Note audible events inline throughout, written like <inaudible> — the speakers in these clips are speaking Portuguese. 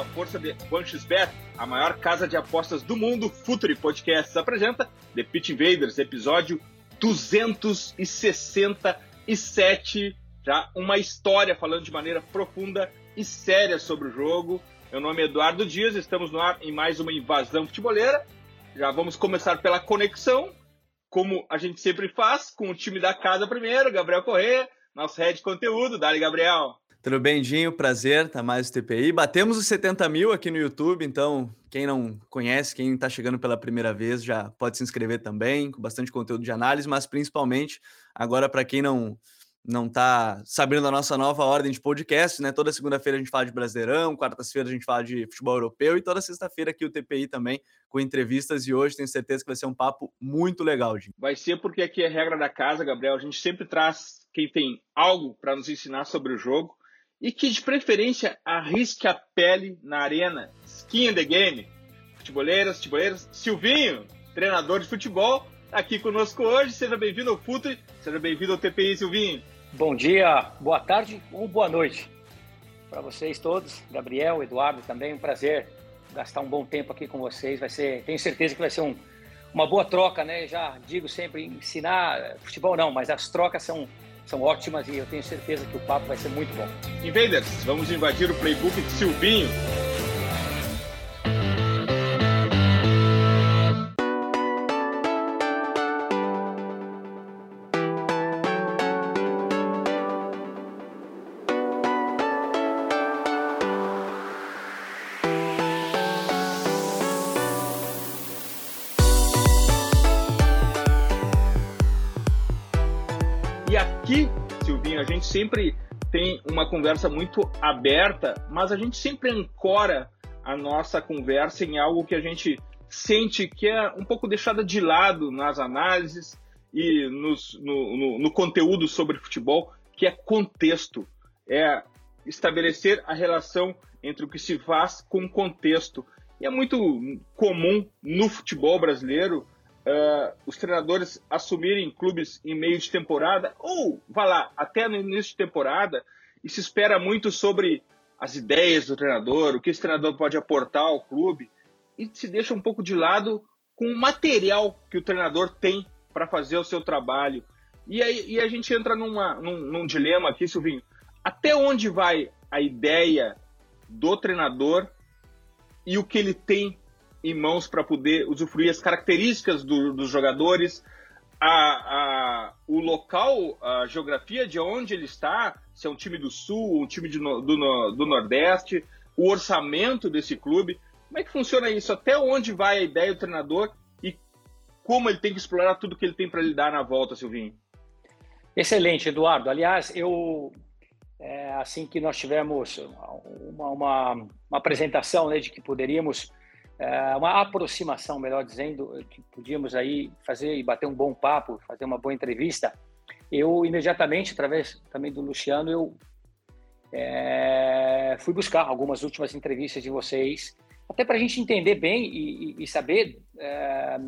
Com a força de OneXBet, a maior casa de apostas do mundo, Futuri Podcasts apresenta The Pitch Invaders, episódio 267. Já uma história falando de maneira profunda e séria sobre o jogo. Meu nome é Eduardo Dias, estamos no ar em mais uma invasão futeboleira. Já vamos começar pela conexão, como a gente sempre faz, com o time da casa primeiro, Gabriel Corrêa, nosso head de conteúdo. Dali, Gabriel! Tudo bem, Dinho? Prazer, tá mais o TPI. Batemos os 70 mil aqui no YouTube, então quem não conhece, quem está chegando pela primeira vez, já pode se inscrever também, com bastante conteúdo de análise, mas principalmente agora para quem não não está sabendo da nossa nova ordem de podcast, né? Toda segunda-feira a gente fala de Brasileirão, quarta-feira a gente fala de futebol europeu e toda sexta-feira aqui o TPI também com entrevistas e hoje tenho certeza que vai ser um papo muito legal, Dinho. Vai ser porque aqui é regra da casa, Gabriel. A gente sempre traz quem tem algo para nos ensinar sobre o jogo e que de preferência arrisque a pele na arena. Skin in the game. Futeboleiras, futeboleiras. Silvinho, treinador de futebol, tá aqui conosco hoje. Seja bem-vindo ao Futre, seja bem-vindo ao TPI, Silvinho. Bom dia, boa tarde ou boa noite para vocês todos. Gabriel, Eduardo também, um prazer gastar um bom tempo aqui com vocês. Vai ser, tenho certeza que vai ser um, uma boa troca, né? Já digo sempre, ensinar futebol não, mas as trocas são são ótimas e eu tenho certeza que o papo vai ser muito bom. Invaders, vamos invadir o playbook de Silvinho. Aqui, Silvinho, a gente sempre tem uma conversa muito aberta, mas a gente sempre ancora a nossa conversa em algo que a gente sente que é um pouco deixada de lado nas análises e nos, no, no, no conteúdo sobre futebol, que é contexto. É estabelecer a relação entre o que se faz com o contexto. E é muito comum no futebol brasileiro uh, os treinadores assumirem clubes em meio de temporada, ou, vá lá, até no início de temporada, e se espera muito sobre as ideias do treinador, o que esse treinador pode aportar ao clube, e se deixa um pouco de lado com o material que o treinador tem para fazer o seu trabalho. E aí e a gente entra numa, num, num dilema aqui, Silvinho. Até onde vai a ideia do treinador e o que ele tem em mãos para poder usufruir as características do, dos jogadores, a, a, o local, a geografia de onde ele está, se é um time do Sul, um time de, do, do Nordeste, o orçamento desse clube. Como é que funciona isso? Até onde vai a ideia do treinador e como ele tem que explorar tudo que ele tem para lhe dar na volta, Silvinho? Excelente, Eduardo. Aliás, eu é, assim que nós tivemos uma, uma, uma apresentação né, de que poderíamos uma aproximação, melhor dizendo, que podíamos aí fazer e bater um bom papo, fazer uma boa entrevista. Eu imediatamente, através também do Luciano, eu é, fui buscar algumas últimas entrevistas de vocês, até para a gente entender bem e, e, e saber é,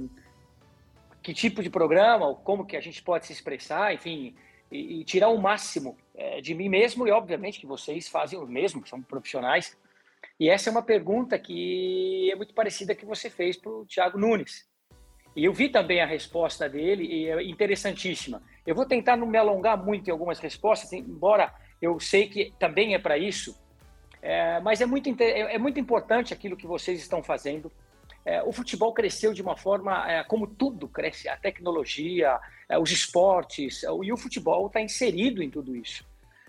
que tipo de programa, como que a gente pode se expressar, enfim, e, e tirar o máximo é, de mim mesmo e, obviamente, que vocês fazem o mesmo, são profissionais, e essa é uma pergunta que é muito parecida que você fez para o Thiago Nunes. E eu vi também a resposta dele e é interessantíssima. Eu vou tentar não me alongar muito em algumas respostas, embora eu sei que também é para isso. É, mas é muito, é, é muito importante aquilo que vocês estão fazendo. É, o futebol cresceu de uma forma é, como tudo cresce, a tecnologia, é, os esportes, e o futebol está inserido em tudo isso.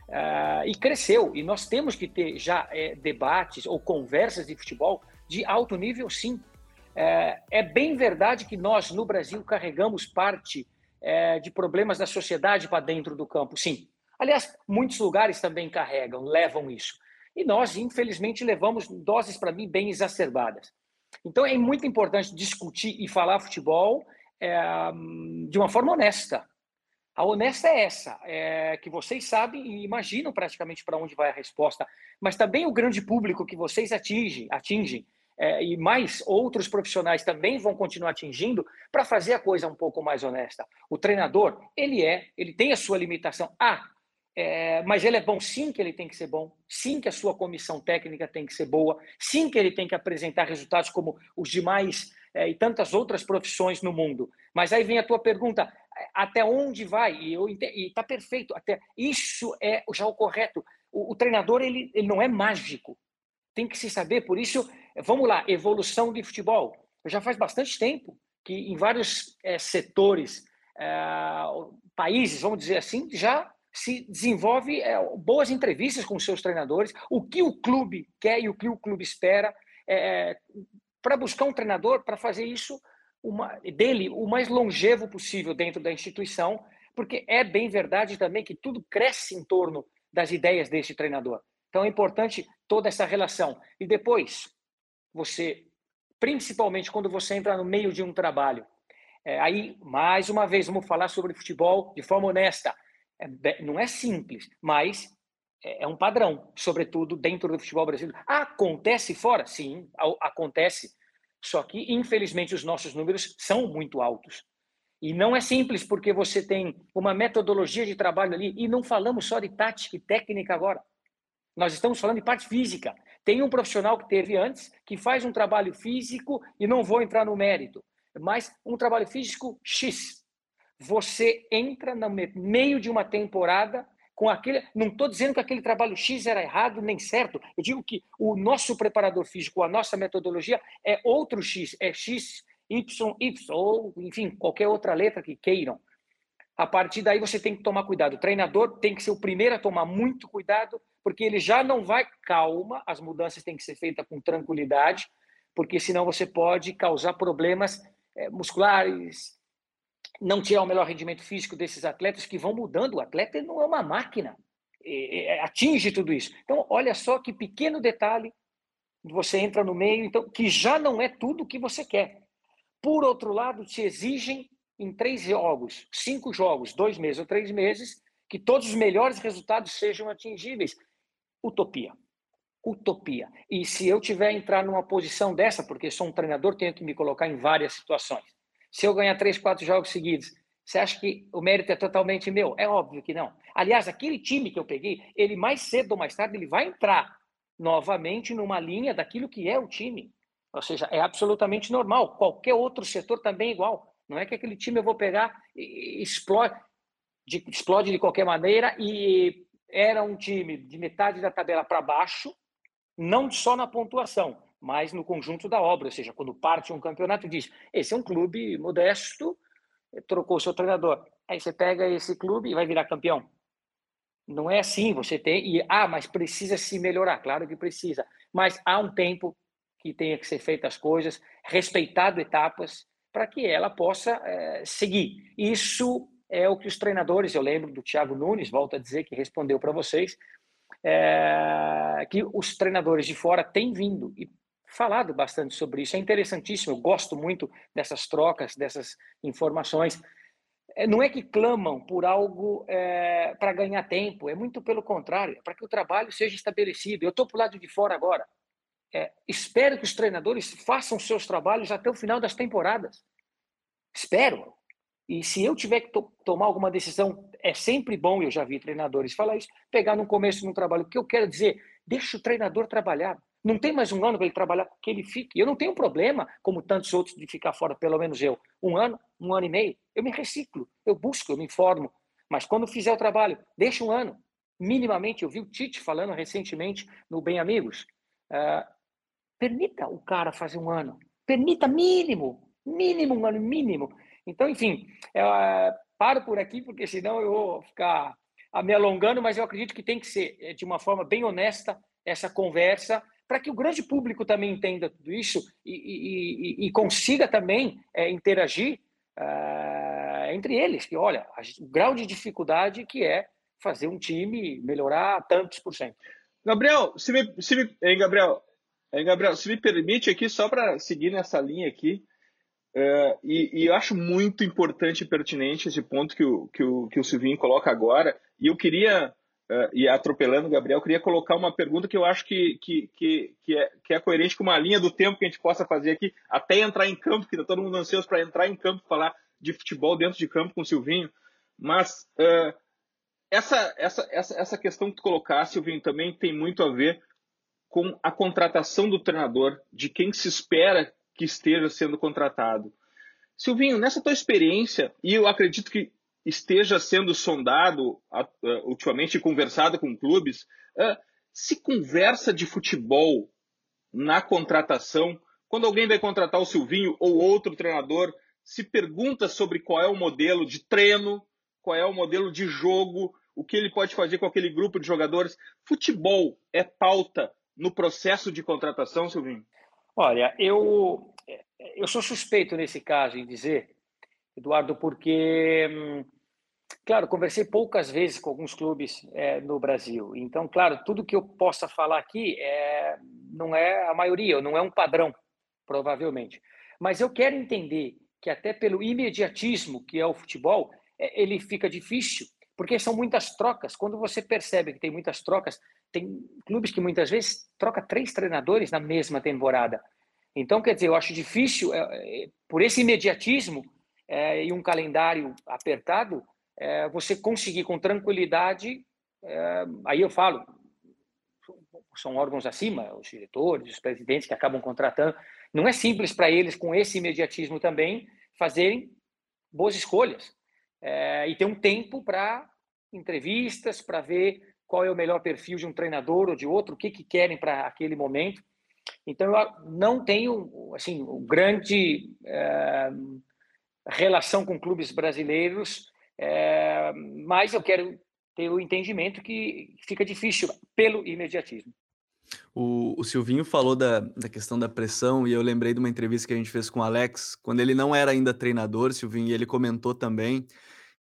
Uh, e cresceu. E nós temos que ter já é, debates ou conversas de futebol de alto nível, sim. É, é bem verdade que nós, no Brasil, carregamos parte é, de problemas da sociedade para dentro do campo. Sim. Aliás, muitos lugares também carregam, levam isso. E nós, infelizmente, levamos doses, para mim, bem exacerbadas. Então, é muito importante discutir e falar futebol é, de uma forma honesta. A honesta é essa, é, que vocês sabem e imaginam praticamente para onde vai a resposta, mas também o grande público que vocês atingem, atingem é, e mais outros profissionais também vão continuar atingindo para fazer a coisa um pouco mais honesta. O treinador, ele é, ele tem a sua limitação. Ah, é, mas ele é bom, sim que ele tem que ser bom, sim que a sua comissão técnica tem que ser boa, sim que ele tem que apresentar resultados como os demais é, e tantas outras profissões no mundo. Mas aí vem a tua pergunta, até onde vai? E está perfeito, até isso é já o correto. O, o treinador ele, ele não é mágico, tem que se saber. Por isso, vamos lá, evolução de futebol. Já faz bastante tempo que em vários é, setores, é, países, vamos dizer assim, já se desenvolve é, boas entrevistas com seus treinadores, o que o clube quer e o que o clube espera, é, para buscar um treinador para fazer isso uma, dele o mais longevo possível dentro da instituição, porque é bem verdade também que tudo cresce em torno das ideias desse treinador. Então é importante toda essa relação. E depois, você, principalmente quando você entra no meio de um trabalho, é, aí, mais uma vez, vamos falar sobre futebol de forma honesta. É, não é simples, mas é, é um padrão, sobretudo dentro do futebol brasileiro. Acontece fora? Sim, acontece. Só que, infelizmente, os nossos números são muito altos. E não é simples, porque você tem uma metodologia de trabalho ali, e não falamos só de tática e técnica agora. Nós estamos falando de parte física. Tem um profissional que teve antes, que faz um trabalho físico, e não vou entrar no mérito, mas um trabalho físico X você entra no meio de uma temporada com aquele. Não estou dizendo que aquele trabalho X era errado nem certo. Eu digo que o nosso preparador físico, a nossa metodologia é outro X, é X, Y, Y, ou enfim, qualquer outra letra que queiram. A partir daí você tem que tomar cuidado. O treinador tem que ser o primeiro a tomar muito cuidado, porque ele já não vai calma, as mudanças têm que ser feitas com tranquilidade, porque senão você pode causar problemas é, musculares, não tirar o melhor rendimento físico desses atletas que vão mudando. O atleta não é uma máquina, é, atinge tudo isso. Então, olha só que pequeno detalhe você entra no meio, então que já não é tudo o que você quer. Por outro lado, te exigem em três jogos, cinco jogos, dois meses ou três meses, que todos os melhores resultados sejam atingíveis. Utopia. Utopia. E se eu tiver entrar numa posição dessa, porque sou um treinador, tenho que me colocar em várias situações se eu ganhar três, quatro jogos seguidos, você acha que o mérito é totalmente meu? É óbvio que não. Aliás, aquele time que eu peguei, ele mais cedo ou mais tarde, ele vai entrar novamente numa linha daquilo que é o time. Ou seja, é absolutamente normal. Qualquer outro setor também é igual. Não é que aquele time eu vou pegar e explode de, explode de qualquer maneira e era um time de metade da tabela para baixo, não só na pontuação, mas no conjunto da obra, ou seja, quando parte um campeonato diz, esse é um clube modesto, trocou seu treinador, aí você pega esse clube e vai virar campeão. Não é assim, você tem, e, ah, mas precisa se melhorar, claro que precisa, mas há um tempo que tenha que ser feitas as coisas, respeitado etapas, para que ela possa é, seguir. Isso é o que os treinadores, eu lembro do Thiago Nunes, volto a dizer que respondeu para vocês, é, que os treinadores de fora têm vindo e falado bastante sobre isso. É interessantíssimo, eu gosto muito dessas trocas, dessas informações. É, não é que clamam por algo é, para ganhar tempo, é muito pelo contrário, é para que o trabalho seja estabelecido. Eu estou para o lado de fora agora. É, espero que os treinadores façam seus trabalhos até o final das temporadas. Espero. E se eu tiver que to tomar alguma decisão, é sempre bom, eu já vi treinadores falar isso, pegar no começo no trabalho. O que eu quero dizer? Deixa o treinador trabalhar. Não tem mais um ano para ele trabalhar, que ele fique. Eu não tenho problema, como tantos outros, de ficar fora, pelo menos eu. Um ano, um ano e meio. Eu me reciclo, eu busco, eu me informo. Mas quando fizer o trabalho, deixa um ano. Minimamente, eu vi o Tite falando recentemente no Bem Amigos. Uh, permita o cara fazer um ano. Permita mínimo, mínimo, um ano, mínimo. Então, enfim, uh, paro por aqui, porque senão eu vou ficar me alongando, mas eu acredito que tem que ser eh, de uma forma bem honesta essa conversa para que o grande público também entenda tudo isso e, e, e, consiga também é, interagir. É, entre eles, que olha, o grau de dificuldade que é fazer um time melhorar tantos por cento. Gabriel, se me, se me, hein, Gabriel, hein, Gabriel, se me permite aqui, só para seguir nessa linha aqui, uh, e, e, eu acho muito importante e pertinente esse ponto que o, que o, que o Silvinho coloca agora, e eu queria, uh, e atropelando o Gabriel, queria colocar uma pergunta que eu acho que, que, que, que, é, que é coerente com uma linha do tempo que a gente possa fazer aqui, até entrar em campo, que está todo mundo ansioso para entrar em campo, falar de futebol dentro de campo com o Silvinho, mas... Uh, essa, essa, essa, essa questão que tu colocaste, Silvinho, também tem muito a ver com a contratação do treinador, de quem se espera que esteja sendo contratado. Silvinho, nessa tua experiência, e eu acredito que esteja sendo sondado uh, ultimamente, conversado com clubes, uh, se conversa de futebol na contratação, quando alguém vai contratar o Silvinho ou outro treinador, se pergunta sobre qual é o modelo de treino, qual é o modelo de jogo, o que ele pode fazer com aquele grupo de jogadores. Futebol é pauta no processo de contratação, Silvinho? Olha, eu, eu sou suspeito nesse caso em dizer, Eduardo, porque, hum, claro, conversei poucas vezes com alguns clubes é, no Brasil. Então, claro, tudo que eu possa falar aqui é, não é a maioria, não é um padrão, provavelmente. Mas eu quero entender que até pelo imediatismo que é o futebol, é, ele fica difícil porque são muitas trocas. Quando você percebe que tem muitas trocas, tem clubes que muitas vezes troca três treinadores na mesma temporada. Então, quer dizer, eu acho difícil, é, por esse imediatismo é, e um calendário apertado, é, você conseguir com tranquilidade. É, aí eu falo, são órgãos acima, os diretores, os presidentes que acabam contratando. Não é simples para eles, com esse imediatismo também, fazerem boas escolhas é, e ter um tempo para entrevistas, para ver qual é o melhor perfil de um treinador ou de outro, o que, que querem para aquele momento. Então, eu não tenho assim grande é, relação com clubes brasileiros, é, mas eu quero ter o entendimento que fica difícil pelo imediatismo. O, o, Silvinho falou da, da questão da pressão e eu lembrei de uma entrevista que a gente fez com o Alex, quando ele não era ainda treinador, Silvinho, e ele comentou também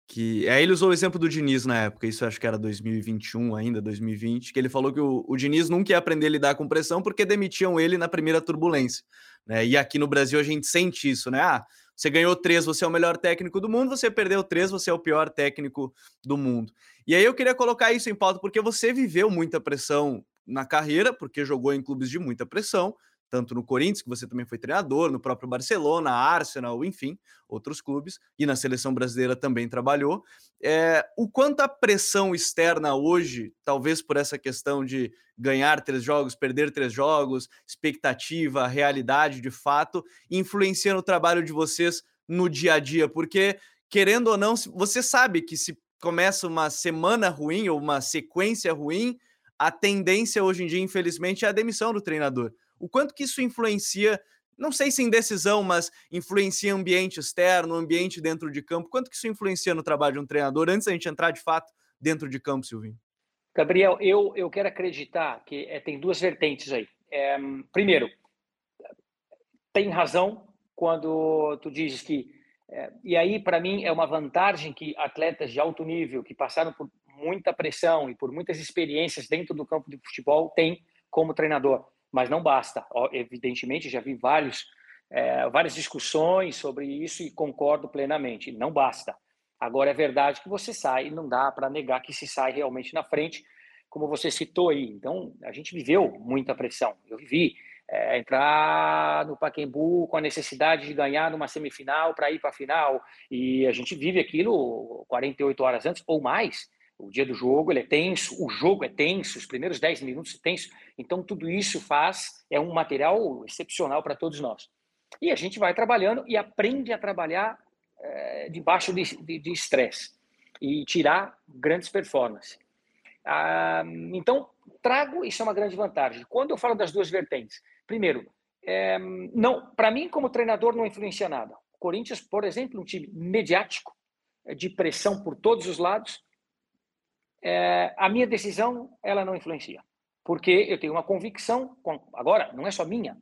que aí ele usou o exemplo do Diniz na época, isso acho que era 2021 ainda, 2020, que ele falou que o, o Diniz nunca ia aprender a lidar com pressão porque demitiam ele na primeira turbulência, né? E aqui no Brasil a gente sente isso, né? Ah, você ganhou três, você é o melhor técnico do mundo, você perdeu três, você é o pior técnico do mundo. E aí eu queria colocar isso em pauta porque você viveu muita pressão na carreira, porque jogou em clubes de muita pressão, tanto no Corinthians, que você também foi treinador, no próprio Barcelona, Arsenal, enfim, outros clubes, e na seleção brasileira também trabalhou. É, o quanto a pressão externa hoje, talvez por essa questão de ganhar três jogos, perder três jogos, expectativa, realidade de fato, influencia no trabalho de vocês no dia a dia, porque querendo ou não, você sabe que se começa uma semana ruim ou uma sequência ruim, a tendência hoje em dia, infelizmente, é a demissão do treinador o quanto que isso influencia, não sei se em decisão, mas influencia ambiente externo, ambiente dentro de campo, quanto que isso influencia no trabalho de um treinador, antes da gente entrar de fato dentro de campo, Silvinho? Gabriel, eu, eu quero acreditar que é, tem duas vertentes aí. É, primeiro, tem razão quando tu dizes que é, e aí para mim é uma vantagem que atletas de alto nível que passaram por muita pressão e por muitas experiências dentro do campo de futebol têm como treinador mas não basta. Evidentemente, já vi vários, é, várias discussões sobre isso e concordo plenamente. Não basta. Agora, é verdade que você sai, não dá para negar que se sai realmente na frente, como você citou aí. Então, a gente viveu muita pressão. Eu vivi é, entrar no Paquembu com a necessidade de ganhar numa semifinal para ir para a final, e a gente vive aquilo 48 horas antes ou mais. O dia do jogo ele é tenso, o jogo é tenso, os primeiros 10 minutos é tenso. Então, tudo isso faz, é um material excepcional para todos nós. E a gente vai trabalhando e aprende a trabalhar é, debaixo de estresse e tirar grandes performances. Ah, então, trago, isso é uma grande vantagem. Quando eu falo das duas vertentes, primeiro, é, não, para mim, como treinador, não influencia nada. O Corinthians, por exemplo, um time mediático, de pressão por todos os lados, é, a minha decisão ela não influencia, porque eu tenho uma convicção, agora não é só minha,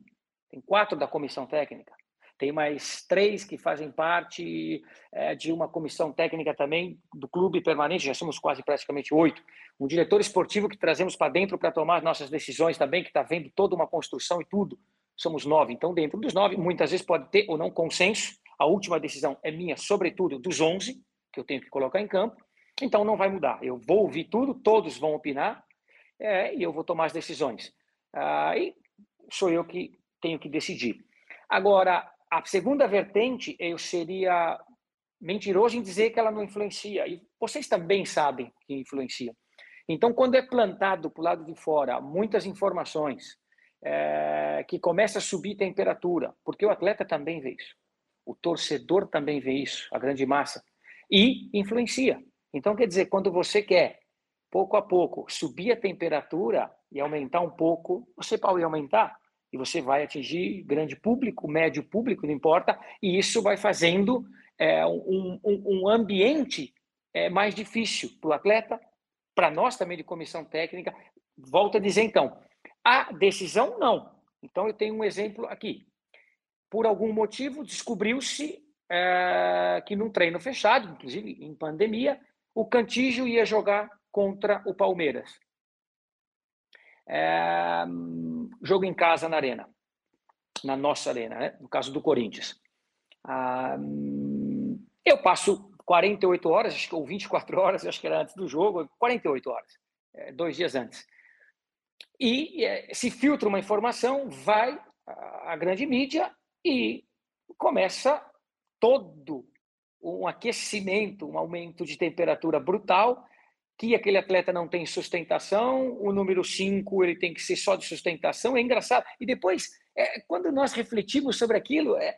tem quatro da comissão técnica, tem mais três que fazem parte é, de uma comissão técnica também do clube permanente, já somos quase praticamente oito. Um diretor esportivo que trazemos para dentro para tomar nossas decisões também, que está vendo toda uma construção e tudo. Somos nove. Então, dentro dos nove, muitas vezes pode ter ou não consenso. A última decisão é minha, sobretudo dos onze, que eu tenho que colocar em campo. Então, não vai mudar. Eu vou ouvir tudo, todos vão opinar é, e eu vou tomar as decisões. Aí sou eu que tenho que decidir. Agora, a segunda vertente, eu seria mentiroso em dizer que ela não influencia. E vocês também sabem que influencia. Então, quando é plantado para o lado de fora muitas informações, é, que começa a subir temperatura, porque o atleta também vê isso, o torcedor também vê isso, a grande massa, e influencia. Então, quer dizer, quando você quer, pouco a pouco, subir a temperatura e aumentar um pouco, você pode aumentar e você vai atingir grande público, médio público, não importa, e isso vai fazendo é, um, um, um, ambiente é, mais difícil para o atleta, para nós também de comissão técnica. Volto a dizer, então, a decisão não. Então, eu tenho um exemplo aqui. Por algum motivo, descobriu-se é, que num treino fechado, inclusive em pandemia, o Cantígio ia jogar contra o Palmeiras. É, jogo em casa na arena, na nossa arena, né? no caso do Corinthians. Ah, eu passo 48 horas, acho que ou 24 horas, acho que era antes do jogo, 48 horas, é, dois dias antes. E é, se filtra uma informação, vai a grande mídia e começa todo um aquecimento, um aumento de temperatura brutal que aquele atleta não tem sustentação, o número 5 ele tem que ser só de sustentação, é engraçado. E depois, é, quando nós refletimos sobre aquilo, é,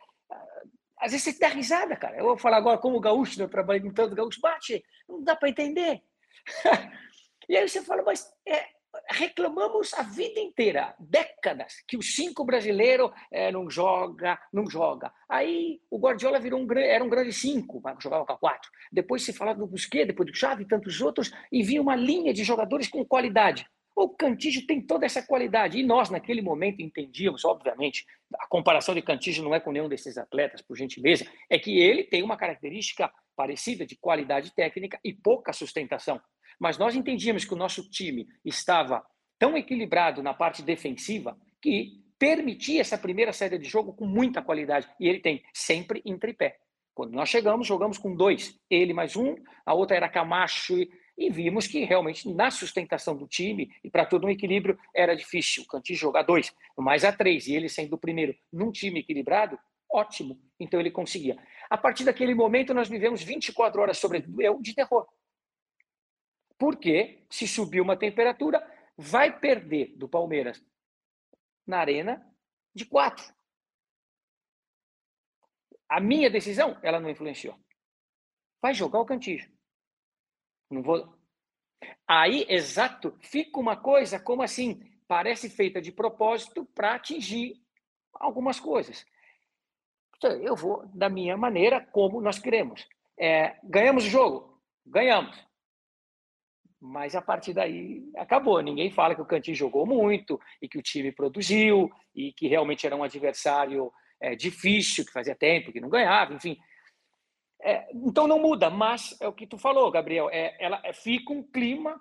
às vezes você dá risada, cara. Eu vou falar agora como gaúcho, né, eu com tanto gaúcho, bate, não dá para entender. <laughs> e aí você fala, mas é, reclamamos a vida inteira, décadas, que o cinco brasileiro é, não joga, não joga. Aí o Guardiola virou um era um grande cinco, jogava com quatro. Depois se falava do Busquets, depois do Xavi e tantos outros, e vinha uma linha de jogadores com qualidade. O Cantígio tem toda essa qualidade. E nós, naquele momento, entendíamos, obviamente, a comparação de Cantígio não é com nenhum desses atletas, por gentileza, é que ele tem uma característica parecida de qualidade técnica e pouca sustentação. Mas nós entendíamos que o nosso time estava tão equilibrado na parte defensiva que permitia essa primeira saída de jogo com muita qualidade. E ele tem sempre em tripé. Quando nós chegamos, jogamos com dois, ele mais um, a outra era Camacho, e vimos que realmente na sustentação do time e para todo um equilíbrio era difícil. O Cantinho jogar dois, mais a três, e ele sendo o primeiro num time equilibrado, ótimo. Então ele conseguia. A partir daquele momento, nós vivemos 24 horas sobre de terror. Porque se subir uma temperatura, vai perder do Palmeiras na arena de quatro. A minha decisão, ela não influenciou. Vai jogar o Cantígio. Não vou. Aí, exato, fica uma coisa como assim, parece feita de propósito para atingir algumas coisas. Então, eu vou da minha maneira, como nós queremos. É, ganhamos o jogo? Ganhamos mas a partir daí acabou. Ninguém fala que o Cantinho jogou muito e que o time produziu e que realmente era um adversário é, difícil, que fazia tempo que não ganhava, enfim. É, então não muda, mas é o que tu falou, Gabriel. É, ela é, fica um clima,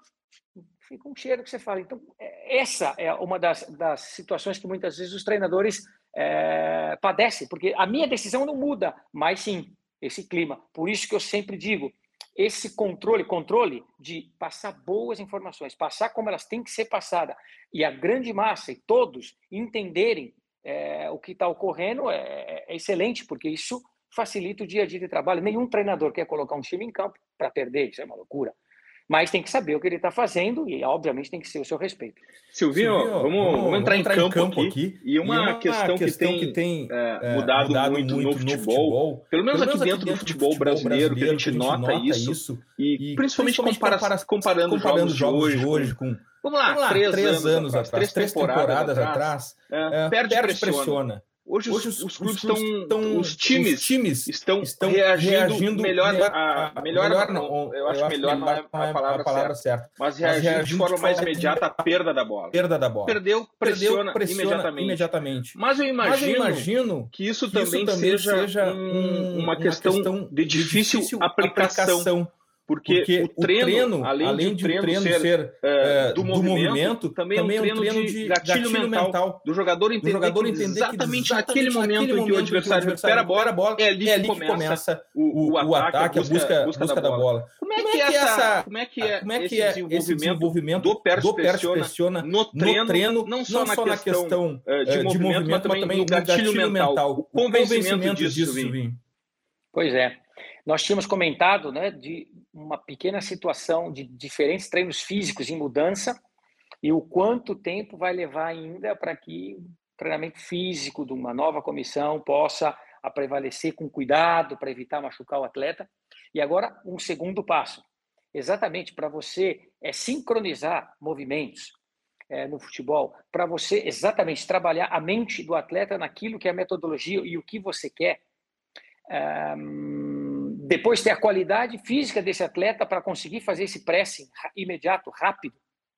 fica um cheiro que você fala. Então é, essa é uma das, das situações que muitas vezes os treinadores é, padecem, porque a minha decisão não muda, mas sim esse clima. Por isso que eu sempre digo esse controle, controle de passar boas informações, passar como elas têm que ser passadas, e a grande massa e todos entenderem é, o que está ocorrendo é, é, excelente, porque isso facilita o dia a dia de trabalho. Nenhum treinador quer colocar um time em campo para perder, isso é uma loucura mas tem que saber o que ele está fazendo e, obviamente, tem que ser o seu respeito. Silvinho, Silvinho vamos, vamos, vamos, entrar, em, campo, campo aqui, aqui, E uma, e uma questão, questão, que tem, que tem é, é, mudado, mudado muito, muito, no, futebol, futebol, pelo menos, pelo aqui, dentro, dentro do futebol, futebol brasileiro, que a gente, nota, nota isso, isso, e, principalmente, principalmente compara comparando, comparando jogos, de hoje com... Vamos lá, vamos lá três, três, anos, anos atrás, três temporadas, temporadas atrás, atrás. É, perde, perde pressiona. pressiona Hoje, Hoje os, os, clubes estão, estão, os times, os times estão, estão reagindo, reagindo melhor, melhor, a, melhor, melhor não, eu acho melhor não é a palavra, a palavra certa, mas reagindo, mas reagindo de forma mais imediata à perda da bola. Perda da bola. Perdeu, pressiona, Perdeu, pressiona imediatamente. imediatamente. Mas eu imagino, mas eu imagino que isso que também, isso também seja, seja um, uma, questão uma questão de difícil, difícil aplicação. aplicação porque, porque, o, treino, treino além, além, de, o treino, treino ser, ser é, do, movimento, do, movimento, também, também é um treino, treino de gatilho, gatilho mental, mental, do jogador entender, do jogador entender que exatamente, que exatamente naquele momento em que o adversário recupera a bola, bola é ali, é ali que, começa que começa o, o, o ataque, a busca, busca, busca da, bola. bola. Como é, como é que, é essa, como é que é, como é que é esse desenvolvimento do Pérez pressiona no treino, não só na questão eh, de movimento, mas também no gatilho mental, o convencimento disso, Vinho. Pois é. Nós tínhamos comentado né, de uma pequena situação de diferentes treinos físicos em mudança e o quanto tempo vai levar ainda para que o treinamento físico de uma nova comissão possa a prevalecer com cuidado para evitar machucar o atleta. E agora, um segundo passo, exatamente para você é sincronizar movimentos é, no futebol, para você exatamente trabalhar a mente do atleta naquilo que é a metodologia e o que você quer. Um, depois ter a qualidade física desse atleta para conseguir fazer esse pressing imediato, rápido,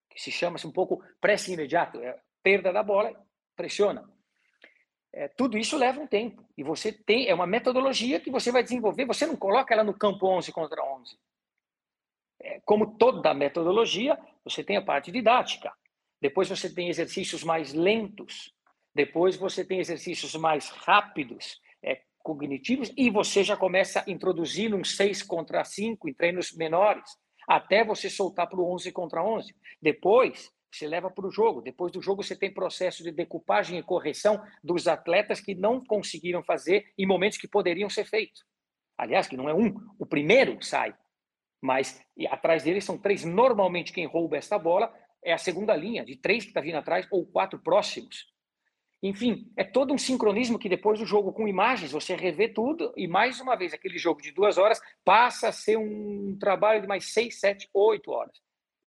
que se chama-se um pouco pressing imediato, é perda da bola, pressiona. É, tudo isso leva um tempo e você tem é uma metodologia que você vai desenvolver. Você não coloca ela no campo 11 contra 11. É, como toda metodologia, você tem a parte didática. Depois você tem exercícios mais lentos. Depois você tem exercícios mais rápidos cognitivos e você já começa a introduzir um 6 contra 5 em treinos menores, até você soltar para o 11 contra 11. Depois, você leva para o jogo. Depois do jogo, você tem processo de decupagem e correção dos atletas que não conseguiram fazer em momentos que poderiam ser feitos. Aliás, que não é um, o primeiro sai, mas atrás dele são três. Normalmente, quem rouba esta bola é a segunda linha, de três que está vindo atrás, ou quatro próximos. Enfim, é todo um sincronismo que depois do jogo com imagens você revê tudo e mais uma vez aquele jogo de duas horas passa a ser um trabalho de mais seis, sete, oito horas.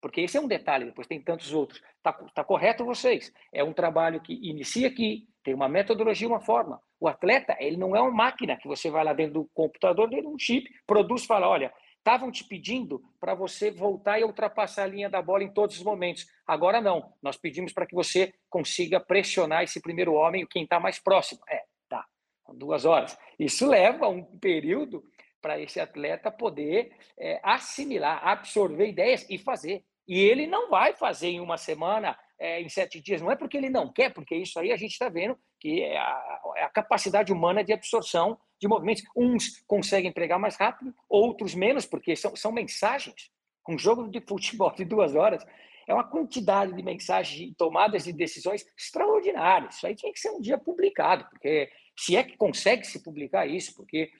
Porque esse é um detalhe, depois tem tantos outros. Está tá correto vocês. É um trabalho que inicia aqui, tem uma metodologia, uma forma. O atleta, ele não é uma máquina que você vai lá dentro do computador, dentro de um chip, produz, fala, olha, estavam te pedindo para você voltar e ultrapassar a linha da bola em todos os momentos. Agora não. Nós pedimos para que você consiga pressionar esse primeiro homem, quem está mais próximo. É, tá. Duas horas. Isso leva um período para esse atleta poder é, assimilar, absorver ideias e fazer. E ele não vai fazer em uma semana, é, em sete dias. Não é porque ele não quer, porque isso aí a gente está vendo que é a, é a capacidade humana de absorção de movimentos. Uns conseguem pregar mais rápido, outros menos, porque são, são mensagens. Um jogo de futebol de duas horas é uma quantidade de mensagens, tomadas de decisões extraordinárias. Isso aí tinha que ser um dia publicado, porque se é que consegue se publicar isso, porque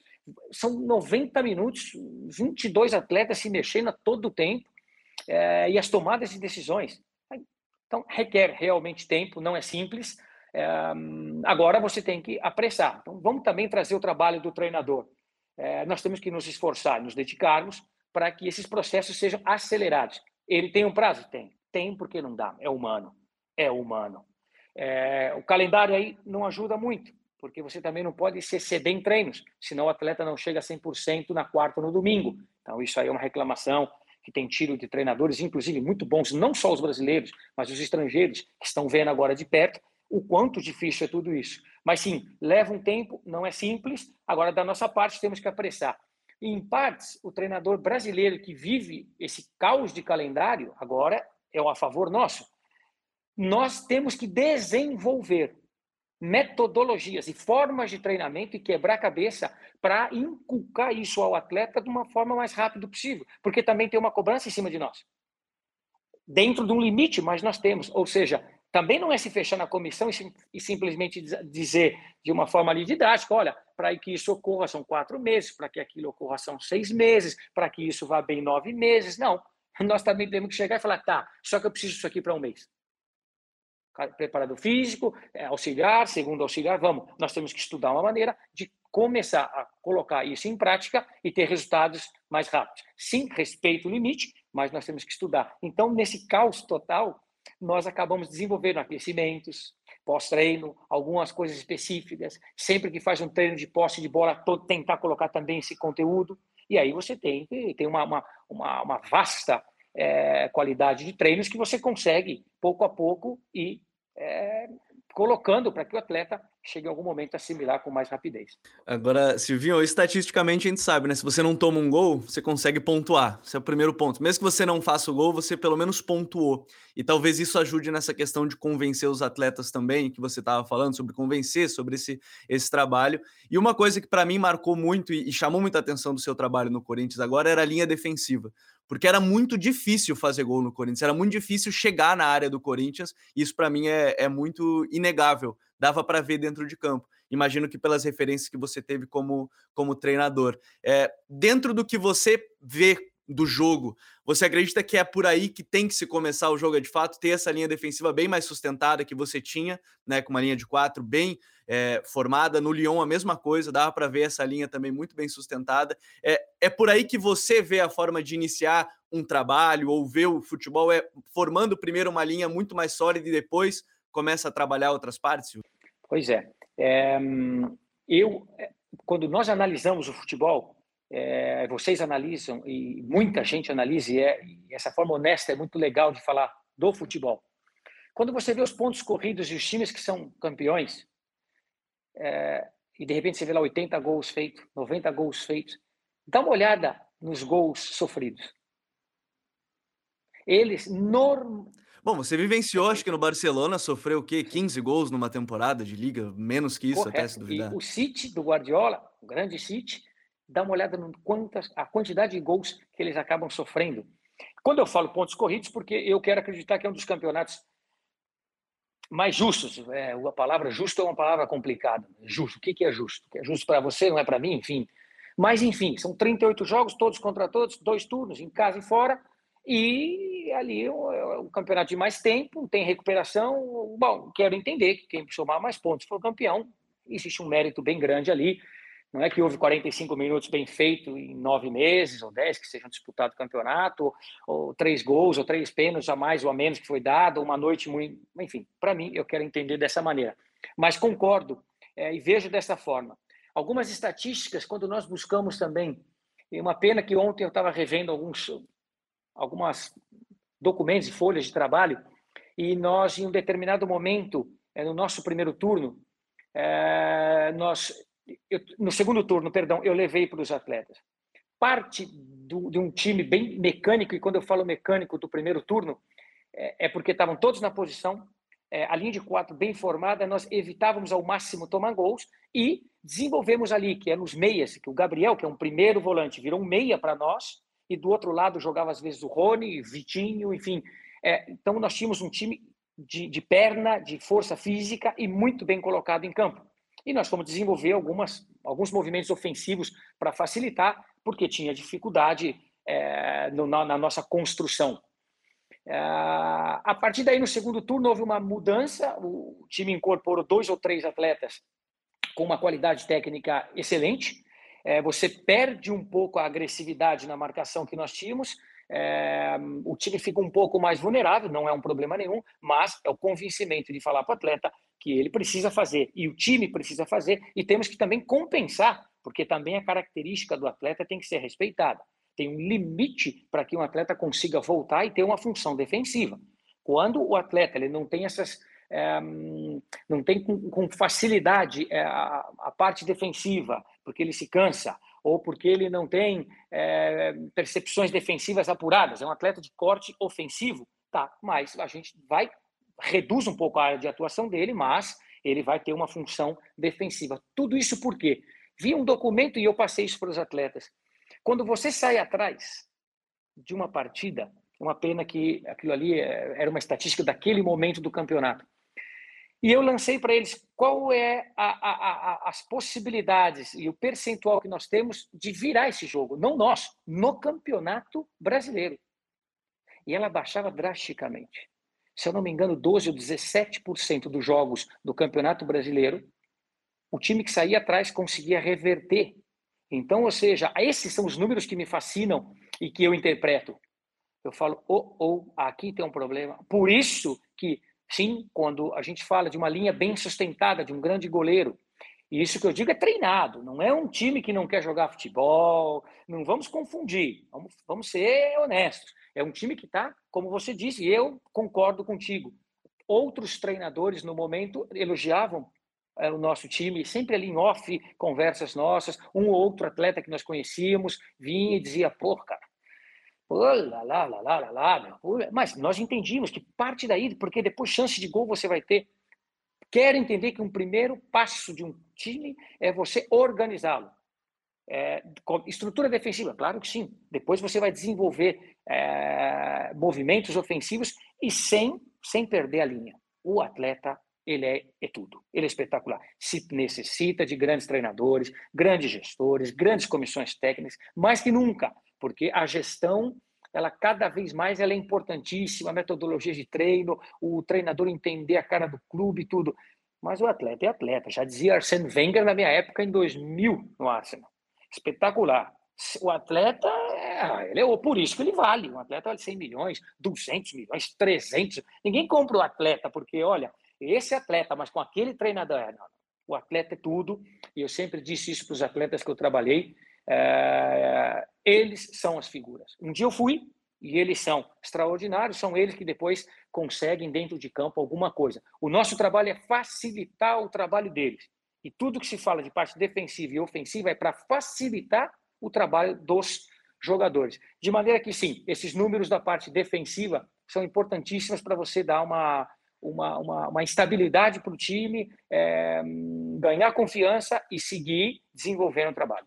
são 90 minutos, 22 atletas se mexendo a todo tempo, é, e as tomadas de decisões. Então, requer realmente tempo, não é simples, agora você tem que apressar. Então, vamos também trazer o trabalho do treinador. É, nós temos que nos esforçar, nos dedicarmos para que esses processos sejam acelerados. Ele tem um prazo? Tem. Tem porque não dá. É humano. É humano. É, o calendário aí não ajuda muito, porque você também não pode se exceder em treinos, senão o atleta não chega a 100% na quarta ou no domingo. Então, isso aí é uma reclamação que tem tido de treinadores, inclusive muito bons, não só os brasileiros, mas os estrangeiros, que estão vendo agora de perto, o quanto difícil é tudo isso. Mas sim, leva um tempo, não é simples. Agora, da nossa parte, temos que apressar. E, em partes, o treinador brasileiro que vive esse caos de calendário, agora é a favor nosso. Nós temos que desenvolver metodologias e formas de treinamento e quebrar a cabeça para inculcar isso ao atleta de uma forma mais rápida possível, porque também tem uma cobrança em cima de nós. Dentro de um limite, mas nós temos, ou seja, também não é se fechar na comissão e, simplesmente dizer de uma forma ali didática, olha, para que isso ocorra são quatro meses, para que aquilo ocorra são seis meses, para que isso vá bem nove meses. Não, <laughs> nós também temos que chegar e falar, tá, só que eu preciso disso aqui para um mês. Preparador físico, é, auxiliar, segundo auxiliar, vamos. Nós temos que estudar uma maneira de começar a colocar isso em prática e ter resultados mais rápidos. Sim, respeito o limite, mas nós temos que estudar. Então, nesse caos total, nós acabamos desenvolvendo aquecimentos, pós-treino, algumas coisas específicas. Sempre que faz um treino de posse de bola, tentar colocar também esse conteúdo. E aí você tem, tem uma, uma, uma, uma vasta é, qualidade de treinos que você consegue, pouco a pouco, e é, colocando para que o atleta chegue em algum momento a assimilar com mais rapidez. Agora, Silvinho, estatisticamente a gente sabe, né? Se você não toma um gol, você consegue pontuar. Esse é o primeiro ponto. Mesmo que você não faça o gol, você pelo menos pontuou. E talvez isso ajude nessa questão de convencer os atletas também, que você estava falando, sobre convencer, sobre esse, esse trabalho. E uma coisa que para mim marcou muito e, e chamou muita atenção do seu trabalho no Corinthians agora era a linha defensiva porque era muito difícil fazer gol no Corinthians, era muito difícil chegar na área do Corinthians, isso para mim é, é, muito inegável, dava para ver dentro de campo. Imagino que pelas referências que você teve como, como treinador. É, dentro do que você vê do jogo. Você acredita que é por aí que tem que se começar o jogo é de fato, ter essa linha defensiva bem mais sustentada que você tinha, né, com uma linha de quatro bem é, formada. No Lyon a mesma coisa, dava para ver essa linha também muito bem sustentada. É, é por aí que você vê a forma de iniciar um trabalho ou ver o futebol é formando primeiro uma linha muito mais sólida e depois começa a trabalhar outras partes? Pois é. é eu, é, quando nós analisamos o futebol, é, vocês analisam e muita gente analisa e, é, e essa forma honesta é muito legal de falar do futebol. Quando você vê os pontos corridos e os times que são campeões, é, e de repente você vê lá 80 gols feitos, 90 gols feitos, dá uma olhada nos gols sofridos. Eles norm... Bom, você vivenciou, acho que no Barcelona sofreu o quê? 15 gols numa temporada de liga, menos que isso, Correto. até se duvidar. E o City do Guardiola, o grande City, dá uma olhada no quantas, a quantidade de gols que eles acabam sofrendo. Quando eu falo pontos corridos, porque eu quero acreditar que é um dos campeonatos mais justos. É, a palavra justo é uma palavra complicada. Justo. O que é justo? O que é justo para você não é para mim, enfim. Mas, enfim, são 38 jogos, todos contra todos, dois turnos, em casa e fora. E ali o, é o campeonato de mais tempo, tem recuperação. Bom, quero entender que quem somar mais pontos for campeão. Existe um mérito bem grande ali. Não é que houve 45 minutos bem feito em nove meses ou dez que sejam disputado o campeonato, ou três gols, ou três pênaltis a mais ou a menos que foi dado, uma noite muito. Enfim, para mim, eu quero entender dessa maneira. Mas concordo é, e vejo dessa forma. Algumas estatísticas, quando nós buscamos também, e uma pena que ontem eu estava revendo alguns algumas documentos e folhas de trabalho, e nós, em um determinado momento, é, no nosso primeiro turno, é, nós eu, no segundo turno, perdão, eu levei para os atletas. Parte do, de um time bem mecânico, e quando eu falo mecânico do primeiro turno, é, é porque estavam todos na posição, é, a linha de quatro bem formada, nós evitávamos ao máximo tomar gols e desenvolvemos ali, que é nos meias, que o Gabriel, que é um primeiro volante, virou um meia para nós, e do outro lado jogava às vezes o Rony, Vitinho, enfim. É, então nós tínhamos um time de, de perna, de força física e muito bem colocado em campo. E nós fomos desenvolver algumas, alguns movimentos ofensivos para facilitar, porque tinha dificuldade é, no, na, na, nossa construção. É, a partir daí, no segundo turno, houve uma mudança, o time incorporou dois ou três atletas com uma qualidade técnica excelente. É, você perde um pouco a agressividade na marcação que nós tínhamos, é, o time fica um pouco mais vulnerável, não é um problema nenhum, mas é o convencimento de falar para o atleta: que ele precisa fazer e o time precisa fazer e temos que também compensar, porque também a característica do atleta tem que ser respeitada. Tem um limite para que um atleta consiga voltar e ter uma função defensiva. Quando o atleta ele não tem essas é, não tem com, com facilidade é, a, a, parte defensiva, porque ele se cansa, ou porque ele não tem é, percepções defensivas apuradas, é um atleta de corte ofensivo, tá, mas a gente vai reduz um pouco a área de atuação dele, mas ele vai ter uma função defensiva. Tudo isso por quê? Vi um documento e eu passei isso para os atletas. Quando você sai atrás de uma partida, uma pena que aquilo ali era uma estatística daquele momento do campeonato. E eu lancei para eles qual é a, a, a, as possibilidades e o percentual que nós temos de virar esse jogo, não nós, no campeonato brasileiro. E ela baixava drasticamente se eu não me engano, 12 ou 17% dos jogos do Campeonato Brasileiro, o time que saía atrás conseguia reverter. Então, ou seja, esses são os números que me fascinam e que eu interpreto. Eu falo, oh, oh, aqui tem um problema. Por isso que sim, quando a gente fala de uma linha bem sustentada, de um grande goleiro. E isso que eu digo é treinado, não é um time que não quer jogar futebol, não vamos confundir, vamos, vamos ser honestos. É um time que está, como você disse, e eu concordo contigo. Outros treinadores, no momento, elogiavam é, o nosso time, sempre ali em off, conversas nossas, um ou outro atleta que nós conhecíamos vinha e dizia, pô, cara, lá, lá, lá, lá, lá, mas nós entendíamos que parte daí, porque depois chance de gol você vai ter. Quero entender que um primeiro passo de um time é você organizá-lo. É, estrutura defensiva, claro que sim. Depois você vai desenvolver é, movimentos ofensivos e sem, sem perder a linha. O atleta, ele é, é tudo. Ele é espetacular. Se necessita de grandes treinadores, grandes gestores, grandes comissões técnicas, mais que nunca porque a gestão ela cada vez mais ela é importantíssima, a metodologia de treino, o treinador entender a cara do clube e tudo. Mas o atleta é atleta. Já dizia Arsene Wenger na minha época em 2000 no Arsenal. Espetacular. O atleta, é, ele é, por isso que ele vale. Um atleta vale 100 milhões, 200 milhões, 300. Ninguém compra o atleta porque, olha, esse atleta, mas com aquele treinador. Não, o atleta é tudo. E eu sempre disse isso para os atletas que eu trabalhei. É, eles são as figuras. Um dia eu fui e eles são extraordinários, são eles que depois conseguem dentro de campo alguma coisa. O nosso trabalho é facilitar o trabalho deles. E tudo que se fala de parte defensiva e ofensiva é para facilitar o trabalho dos jogadores. De maneira que, sim, esses números da parte defensiva são importantíssimos para você dar uma, uma, uma, uma estabilidade para o time, é, ganhar confiança e seguir desenvolvendo o trabalho.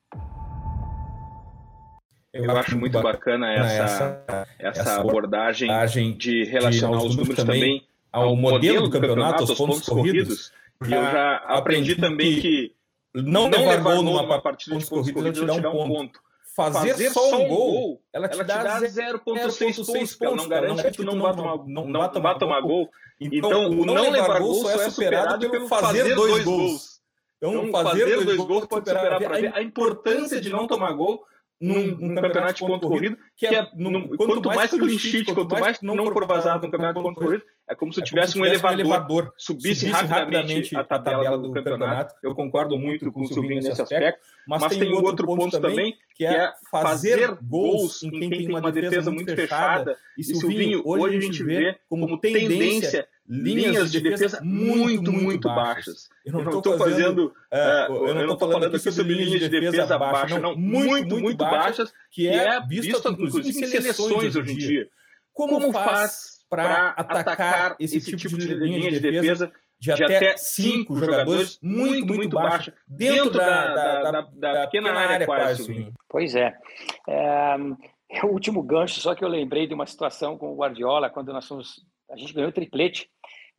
Eu, eu acho muito bacana essa, essa, essa abordagem, abordagem de relacionar de os números também ao modelo do campeonato, aos pontos corridos. E eu já aprendi também que não, não levar gol numa partida de pontos corridos te dá um ponto. Fazer, fazer só um gol, ela te, ela te dá 0,6 pontos, ela não garante que tu não, tomar, não, não vai tomar gol. Então, então, o não levar gol só é superado pelo fazer dois gols. Então, fazer dois gols pode superar a importância de não tomar gol num, num campeonato de ponto corrido, que é, num, quanto, quanto mais clean sheet, quanto mais não for vazado no campeonato de ponto corrido, é como se é tivesse um elevador, subisse, rapidamente, a tabela do, campeonato. Eu concordo muito com o Silvinho nesse aspecto, mas, tem outro ponto também, que é, é fazer gols em quem tem uma defesa muito fechada. E Silvinho, hoje a gente vê como tendência linhas de defesa muito, muito baixas. Eu não estou fazendo, é, eu não estou falando aqui sobre linhas de defesa baixas, não, muito, muito baixas, que é vista inclusive em seleções hoje em dia. Como faz para atacar esse tipo, tipo de linha de defesa de até cinco jogadores muito, muito baixa, dentro da, da, da, da pequena área quase. Pois é. é. O último gancho, só que eu lembrei de uma situação com o Guardiola, quando nós fomos. A gente ganhou o triplete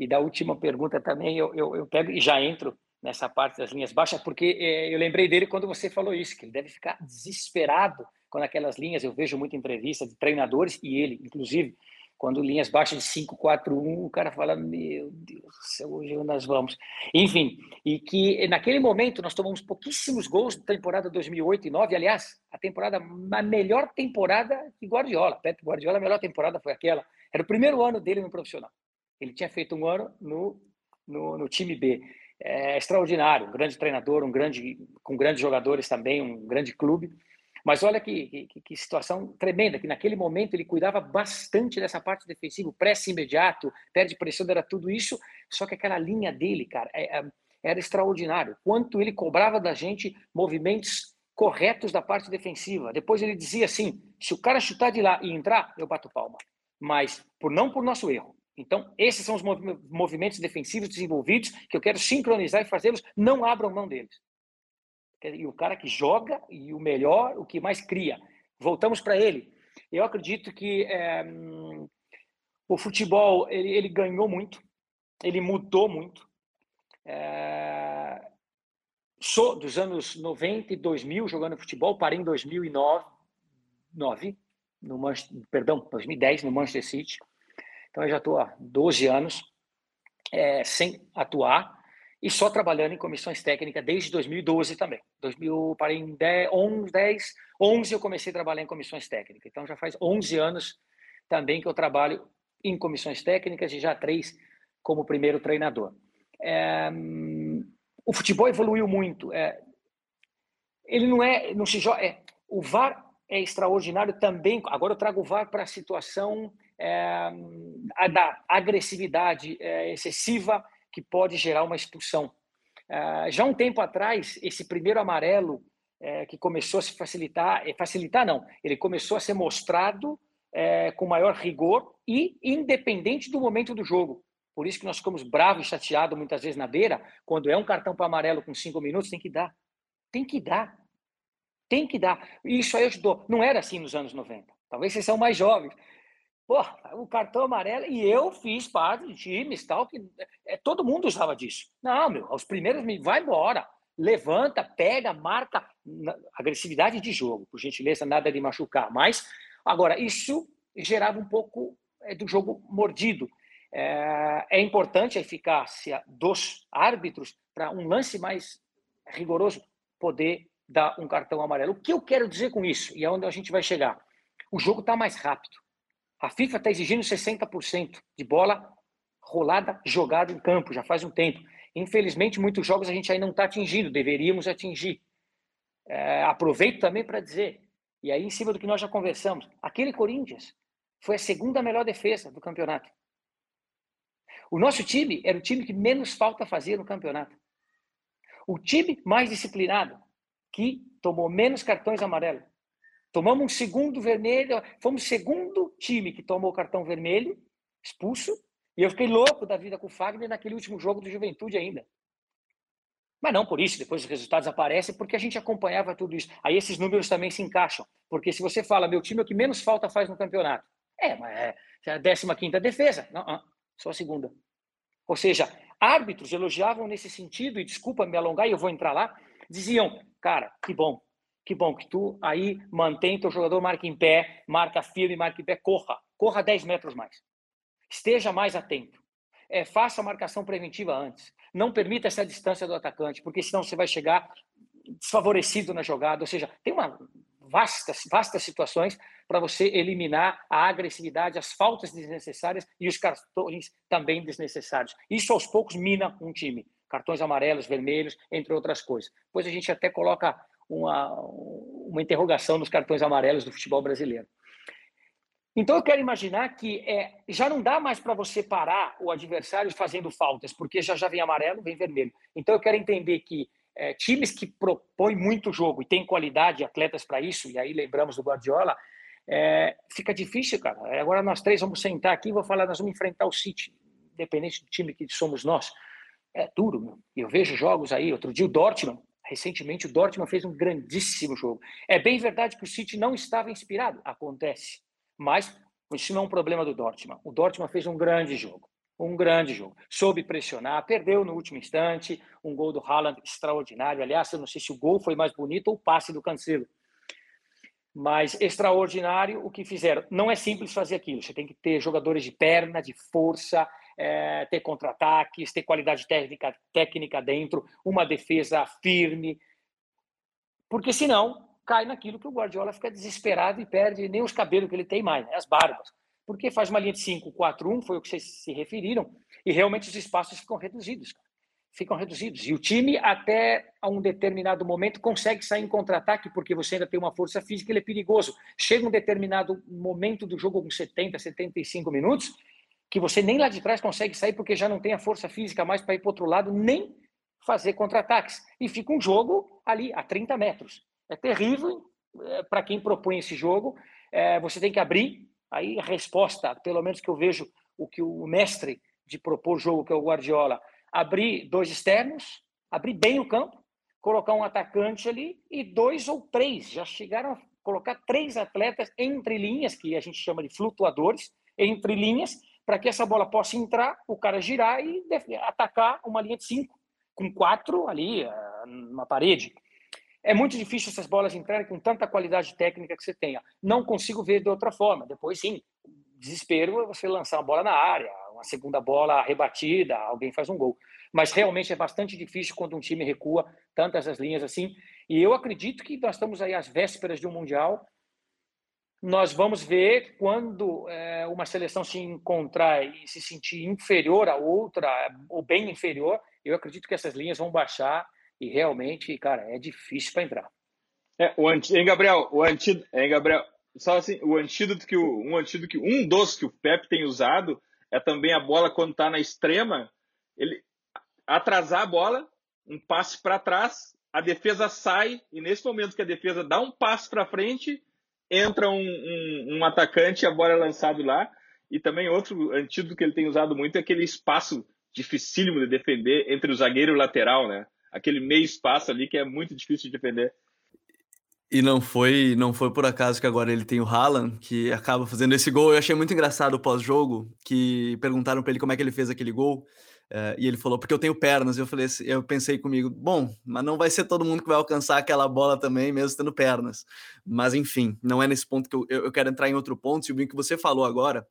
e da última pergunta também eu, eu, eu pego e já entro nessa parte das linhas baixas, porque é, eu lembrei dele quando você falou isso, que ele deve ficar desesperado quando aquelas linhas, eu vejo muita entrevista de treinadores, e ele, inclusive, quando linhas baixas de 5, 4, 1, o cara fala, meu Deus do céu, hoje nós vamos. Enfim, e que naquele momento nós tomamos pouquíssimos gols na temporada 2008 e 2009, aliás, a temporada, a melhor temporada de Guardiola, Pep Guardiola, a melhor temporada foi aquela, era o primeiro ano dele no profissional. Ele tinha feito um ano no, no, no time B. É extraordinário, um grande treinador, um grande, com grandes jogadores também, um grande clube. Mas olha que, que, que, situação tremenda, que naquele momento ele cuidava bastante dessa parte defensiva, o press imediato, perde pressão, era tudo isso, só que aquela linha dele, cara, é, é, era extraordinário. Quanto ele cobrava da gente movimentos corretos da parte defensiva. Depois ele dizia assim: se o cara chutar de lá e entrar, eu bato palma. Mas por não por nosso erro. Então, esses são os movimentos defensivos desenvolvidos que eu quero sincronizar e fazê-los. Não abram mão deles. E o cara que joga e o melhor, o que mais cria. Voltamos para ele. Eu acredito que é, o futebol ele, ele, ganhou muito, ele mudou muito. É, sou dos anos 90 e 2000 jogando futebol, parei em 2009, 9, no Manchester, perdão, 2010 no Manchester City. Então eu já estou há 12 anos é, sem atuar e só trabalhando em comissões técnicas desde 2012 também. 2000, parei em 10, 11, 10, 11 eu comecei a trabalhar em comissões técnicas. Então já faz 11 anos também que eu trabalho em comissões técnicas e já três como primeiro treinador. É, o futebol evoluiu muito. É, ele não é, não se joga. É, o VAR é extraordinário também. Agora eu trago o VAR para a situação é, da agressividade é, excessiva que pode gerar uma expulsão. Uh, já um tempo atrás, esse primeiro amarelo é, que começou a se facilitar, é, facilitar não, ele começou a ser mostrado é, com maior rigor e independente do momento do jogo. Por isso que nós ficamos bravos e chateados muitas vezes na beira, quando é um cartão para amarelo com cinco minutos, tem que dar. Tem que dar. Tem que dar. Isso aí ajudou. Não era assim nos anos 90. Talvez vocês são mais jovens. Pô, o cartão amarelo, e eu fiz parte de times tal, que é, todo mundo usava disso. Não, meu, aos primeiros, vai embora. Levanta, pega, marca. Agressividade de jogo, por gentileza, nada de machucar. Mas, agora, isso gerava um pouco é, do jogo mordido. É, é importante a eficácia dos árbitros para um lance mais rigoroso poder dar um cartão amarelo. O que eu quero dizer com isso? E é onde a gente vai chegar. O jogo está mais rápido. A FIFA está exigindo 60% de bola rolada, jogada em campo, já faz um tempo. Infelizmente, muitos jogos a gente ainda não está atingindo, deveríamos atingir. É, aproveito também para dizer, e aí em cima do que nós já conversamos, aquele Corinthians foi a segunda melhor defesa do campeonato. O nosso time era o time que menos falta fazia no campeonato. O time mais disciplinado, que tomou menos cartões amarelos. Tomamos um segundo vermelho, fomos o segundo time que tomou cartão vermelho, expulso, e eu fiquei louco da vida com o Fagner naquele último jogo do Juventude ainda. Mas não por isso, depois os resultados aparecem, porque a gente acompanhava tudo isso. Aí esses números também se encaixam. Porque se você fala, meu time é o que menos falta faz no campeonato. É, mas é, é a 15 defesa. Não, não, só a segunda. Ou seja, árbitros elogiavam nesse sentido, e desculpa me alongar, e eu vou entrar lá, diziam, cara, que bom, que bom que tu aí mantém teu jogador, marca em pé, marca firme, marca em pé, corra, corra 10 metros mais. Esteja mais atento. É, faça a marcação preventiva antes. Não permita essa distância do atacante, porque senão você vai chegar desfavorecido na jogada. Ou seja, tem uma vastas, vastas situações para você eliminar a agressividade, as faltas desnecessárias e os cartões também desnecessários. Isso aos poucos mina um time. Cartões amarelos, vermelhos, entre outras coisas. Depois a gente até coloca uma, uma interrogação nos cartões amarelos do futebol brasileiro. Então eu quero imaginar que é, já não dá mais para você parar o adversário fazendo faltas, porque já já vem amarelo, vem vermelho. Então eu quero entender que é, times que propõem muito jogo e têm qualidade, atletas para isso, e aí lembramos do Guardiola, é, fica difícil, cara. Agora nós três vamos sentar aqui e vou falar, nós vamos enfrentar o City, independente do time que somos nós. É duro, meu. Eu vejo jogos aí, outro dia o Dortmund, Recentemente, o Dortmund fez um grandíssimo jogo. É bem verdade que o City não estava inspirado, acontece. Mas isso não é um problema do Dortmund. O Dortmund fez um grande jogo. Um grande jogo. Soube pressionar, perdeu no último instante. Um gol do Haaland extraordinário. Aliás, eu não sei se o gol foi mais bonito ou o passe do Cancelo. Mas extraordinário o que fizeram. Não é simples fazer aquilo. Você tem que ter jogadores de perna, de força, é, ter contra-ataques, ter qualidade técnica, técnica dentro, uma defesa firme, porque senão cai naquilo que o Guardiola fica desesperado e perde nem os cabelos que ele tem mais, né? as barbas. Porque faz uma linha de 5-4-1, foi o que vocês se referiram, e realmente os espaços ficam reduzidos. ficam reduzidos. E o time, até a um determinado momento, consegue sair em contra-ataque, porque você ainda tem uma força física, ele é perigoso. Chega um determinado momento do jogo, com 70, 75 minutos, que você nem lá de trás consegue sair, porque já não tem a força física mais para ir para outro lado, nem fazer contra-ataques. E fica um jogo ali a 30 metros. É terrível é, para quem propõe esse jogo. É, você tem que abrir. Aí a resposta, pelo menos que eu vejo o que o mestre de propor jogo, que é o Guardiola, abrir dois externos, abrir bem o campo, colocar um atacante ali e dois ou três. Já chegaram a colocar três atletas entre linhas, que a gente chama de flutuadores, entre linhas, para que essa bola possa entrar, o cara girar e atacar uma linha de cinco, com quatro ali eh, numa parede. É muito difícil essas bolas entrarem com tanta qualidade técnica que você tenha. Não consigo ver de outra forma. Depois, sim, desespero é você lançar uma bola na área, uma segunda bola rebatida, alguém faz um gol. Mas realmente é bastante difícil quando um time recua tantas as linhas assim. E eu acredito que nós estamos aí às vésperas de um Mundial. Nós vamos ver quando é, uma seleção se encontrar e se sentir inferior à outra, ou bem inferior, eu acredito que essas linhas vão baixar e realmente, cara, é difícil para entrar. É, o anti... hein, Gabriel? O antídoto, hein, Gabriel? Só assim, o antídoto que o, um antídoto que um dos que o Pep tem usado é também a bola quando está na extrema, ele atrasar a bola, um passe para trás, a defesa sai e nesse momento que a defesa dá um passo para frente, entra um, um, um, atacante e a bola é lançada lá. E também outro antídoto que ele tem usado muito é aquele espaço dificílimo de defender entre o zagueiro e o lateral, né? Aquele meio espaço ali que é muito difícil de defender. E não foi, não foi por acaso que agora ele tem o Haaland, que acaba fazendo esse gol. Eu achei muito engraçado o pós-jogo, que perguntaram para ele como é que ele fez aquele gol. Uh, e ele falou, porque eu tenho pernas. Eu falei, assim, eu pensei comigo, bom, mas não vai ser todo mundo que vai alcançar aquela bola também, mesmo tendo pernas. Mas enfim, não é nesse ponto que eu, eu quero entrar em outro ponto, Silvinho, que você falou agora.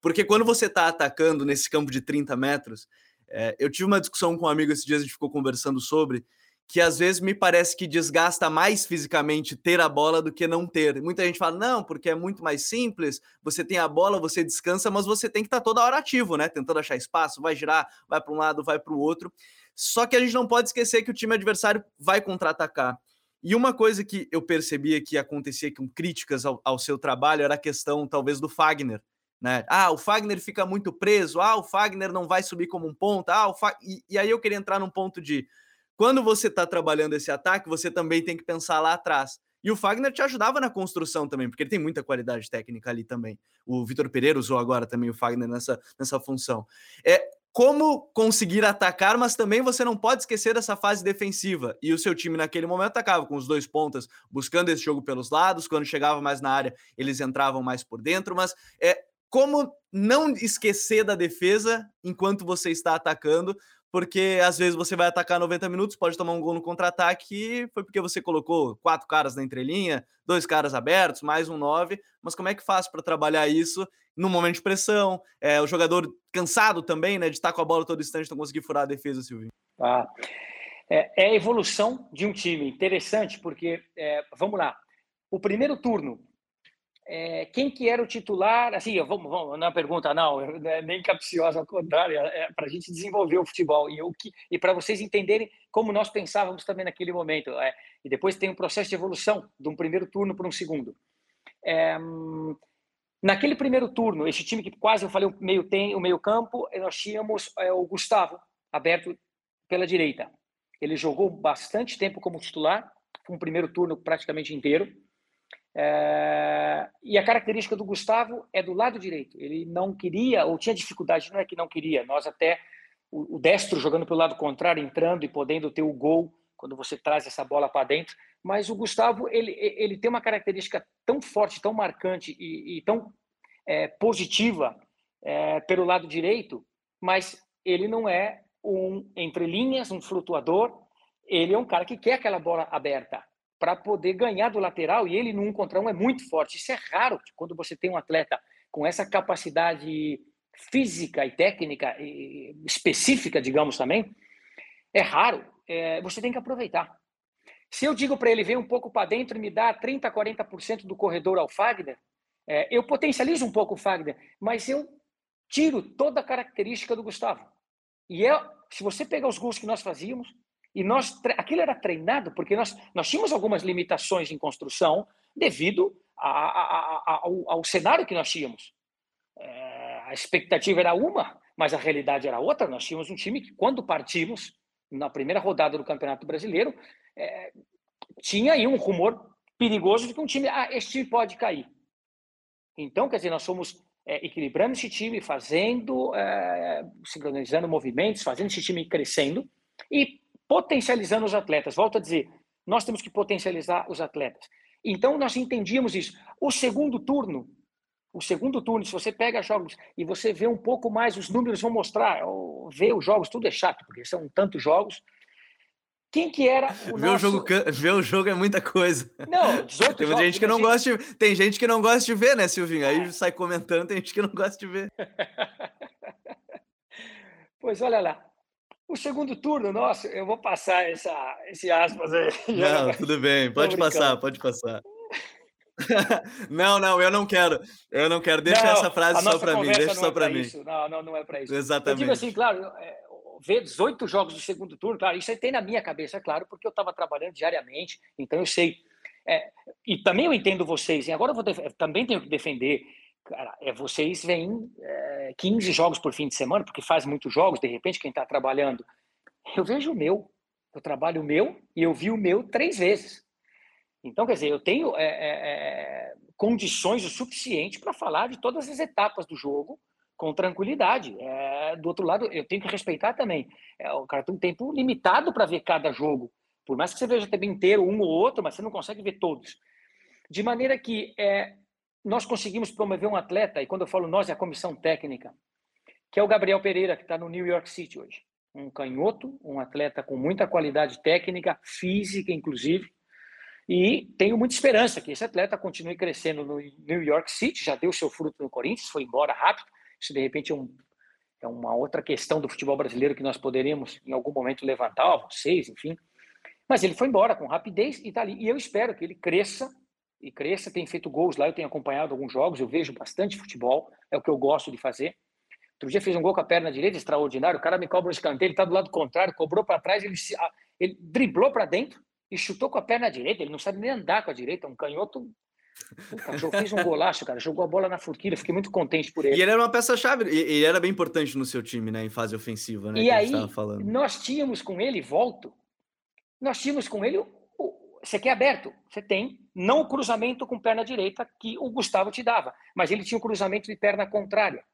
Porque quando você está atacando nesse campo de 30 metros, é, eu tive uma discussão com um amigo esses dias, a gente ficou conversando sobre que às vezes me parece que desgasta mais fisicamente ter a bola do que não ter. Muita gente fala, não, porque é muito mais simples, você tem a bola, você descansa, mas você tem que estar tá toda hora ativo, né? Tentando achar espaço, vai girar, vai para um lado, vai para o outro. Só que a gente não pode esquecer que o time adversário vai contra-atacar. E uma coisa que eu percebia que acontecia com críticas ao, ao seu trabalho era a questão, talvez, do Fagner. Né? Ah, o Fagner fica muito preso, ah, o Fagner não vai subir como um ponta, ah, o Fa... e, e aí eu queria entrar num ponto de quando você está trabalhando esse ataque, você também tem que pensar lá atrás. E o Fagner te ajudava na construção também, porque ele tem muita qualidade técnica ali também. O Vitor Pereira usou agora também o Fagner nessa, nessa função. É como conseguir atacar, mas também você não pode esquecer dessa fase defensiva. E o seu time naquele momento atacava com os dois pontas, buscando esse jogo pelos lados. Quando chegava mais na área, eles entravam mais por dentro. Mas é como não esquecer da defesa enquanto você está atacando, porque às vezes você vai atacar 90 minutos, pode tomar um gol no contra-ataque, foi porque você colocou quatro caras na entrelinha, dois caras abertos, mais um nove. Mas como é que faz para trabalhar isso no momento de pressão? É, o jogador cansado também, né, de estar com a bola todo instante, não conseguir furar a defesa, Silvio. Ah, é, é a evolução de um time. Interessante, porque, é, vamos lá, o primeiro turno é, quem que era o titular? Assim, vamos, vamos na pergunta não, é nem capciosa, ao contrário, é, é para a gente desenvolver o futebol e e para vocês entenderem como nós pensávamos também naquele momento. É, e depois tem um processo de evolução de um primeiro turno para um segundo. É, naquele primeiro turno, esse time que quase eu falei o meio tem o meio campo, nós tínhamos é, o Gustavo aberto pela direita. Ele jogou bastante tempo como titular, um primeiro turno praticamente inteiro é, e a característica do Gustavo é do lado direito. Ele não queria, ou tinha dificuldade, não é que não queria. Nós até, o, o destro jogando pelo lado contrário, entrando e podendo ter o gol quando você traz essa bola para dentro. Mas o Gustavo, ele, ele tem uma característica tão forte, tão marcante e, e tão é, positiva é, pelo lado direito, mas ele não é um entre linhas, um flutuador. Ele é um cara que quer aquela bola aberta para poder ganhar do lateral e ele no um contra um é muito forte. Isso é raro quando você tem um atleta com essa capacidade física e técnica específica, digamos também. É raro. É, você tem que aproveitar. Se eu digo para ele vir um pouco para dentro e me dar 30, 40% do corredor ao Fagner, é, eu potencializo um pouco o Fagner, mas eu tiro toda a característica do Gustavo. E é Se você pegar os gols que nós fazíamos, e nós aquilo era treinado porque nós, nós tínhamos algumas limitações em construção devido a, a, a, ao, ao, cenário que nós tínhamos. É, a expectativa era uma, mas a realidade era outra. Nós tínhamos um time que, quando partimos, na primeira rodada do Campeonato Brasileiro, é, tinha aí um rumor perigoso de que um time, ah, esse time pode cair. Então, quer dizer, nós fomos é, equilibrando esse time, fazendo, é, sincronizando movimentos, fazendo esse time crescendo e potencializando os atletas. Volto a dizer, nós temos que potencializar os atletas. Então, nós entendíamos isso. O segundo turno, o segundo turno, se você pega jogos e você vê um pouco mais, os números vão mostrar, ver os jogos, tudo é chato, porque são tantos jogos. Quem que era o ver, nosso... o jogo, ver o jogo é muita coisa. Não, <laughs> tem jogos, gente que não gosta de, Tem gente que não gosta de ver, né, Silvinho? Aí é. sai comentando, tem gente que não gosta de ver. <laughs> pois olha lá. O segundo turno, nossa, eu vou passar essa, esse aspas aí. <laughs> Não, tudo bem, pode passar, pode passar. <laughs> não, não, eu não quero. Eu não quero. Deixa não, essa frase só para mim. Deixa só é para mim. Isso. Não, não, não é para isso. Exatamente. Eu digo assim, claro, é, ver 18 jogos do segundo turno, claro, isso aí tem na minha cabeça, claro, porque eu estava trabalhando diariamente, então eu sei. É, e também eu entendo vocês, e agora eu vou também tenho que defender. Cara, é, vocês vêm é, 15 jogos por fim de semana, porque faz muitos jogos, de repente, quem está trabalhando. Eu vejo o meu, eu trabalho o meu e eu vi o meu três vezes. Então, quer dizer, eu tenho é, é, condições o suficiente para falar de todas as etapas do jogo com tranquilidade. É, do outro lado, eu tenho que respeitar também. O cara tem um tempo limitado para ver cada jogo. Por mais que você veja também inteiro um ou outro, mas você não consegue ver todos. De maneira que é, nós conseguimos promover um atleta, e quando eu falo nós, é a comissão técnica, que é o Gabriel Pereira, que está no New York City hoje. Um canhoto, um atleta com muita qualidade técnica, física, inclusive, e tenho muita esperança que esse atleta continue crescendo no New York City, já deu seu fruto no Corinthians, foi embora rápido. Isso, de repente, é, um, é uma outra questão do futebol brasileiro que nós poderíamos, em algum momento, levantar, vocês, enfim. Mas ele foi embora com rapidez e está ali. E eu espero que ele cresça, e cresça. Tem feito gols lá, eu tenho acompanhado alguns jogos, eu vejo bastante futebol, é o que eu gosto de fazer. Outro dia fez um gol com a perna direita, extraordinário. O cara me cobra um escanteio, ele está do lado contrário, cobrou para trás, ele, ele driblou para dentro e chutou com a perna direita. Ele não sabe nem andar com a direita, um canhoto. Cachorro fez um golaço, cara. Jogou a bola na forquilha, fiquei muito contente por ele. E ele era uma peça-chave, ele era bem importante no seu time, né? Em fase ofensiva, né? E aí, nós tínhamos com ele, volto, nós tínhamos com ele. Você quer aberto? Você tem. Não o cruzamento com perna direita que o Gustavo te dava, mas ele tinha o cruzamento de perna contrária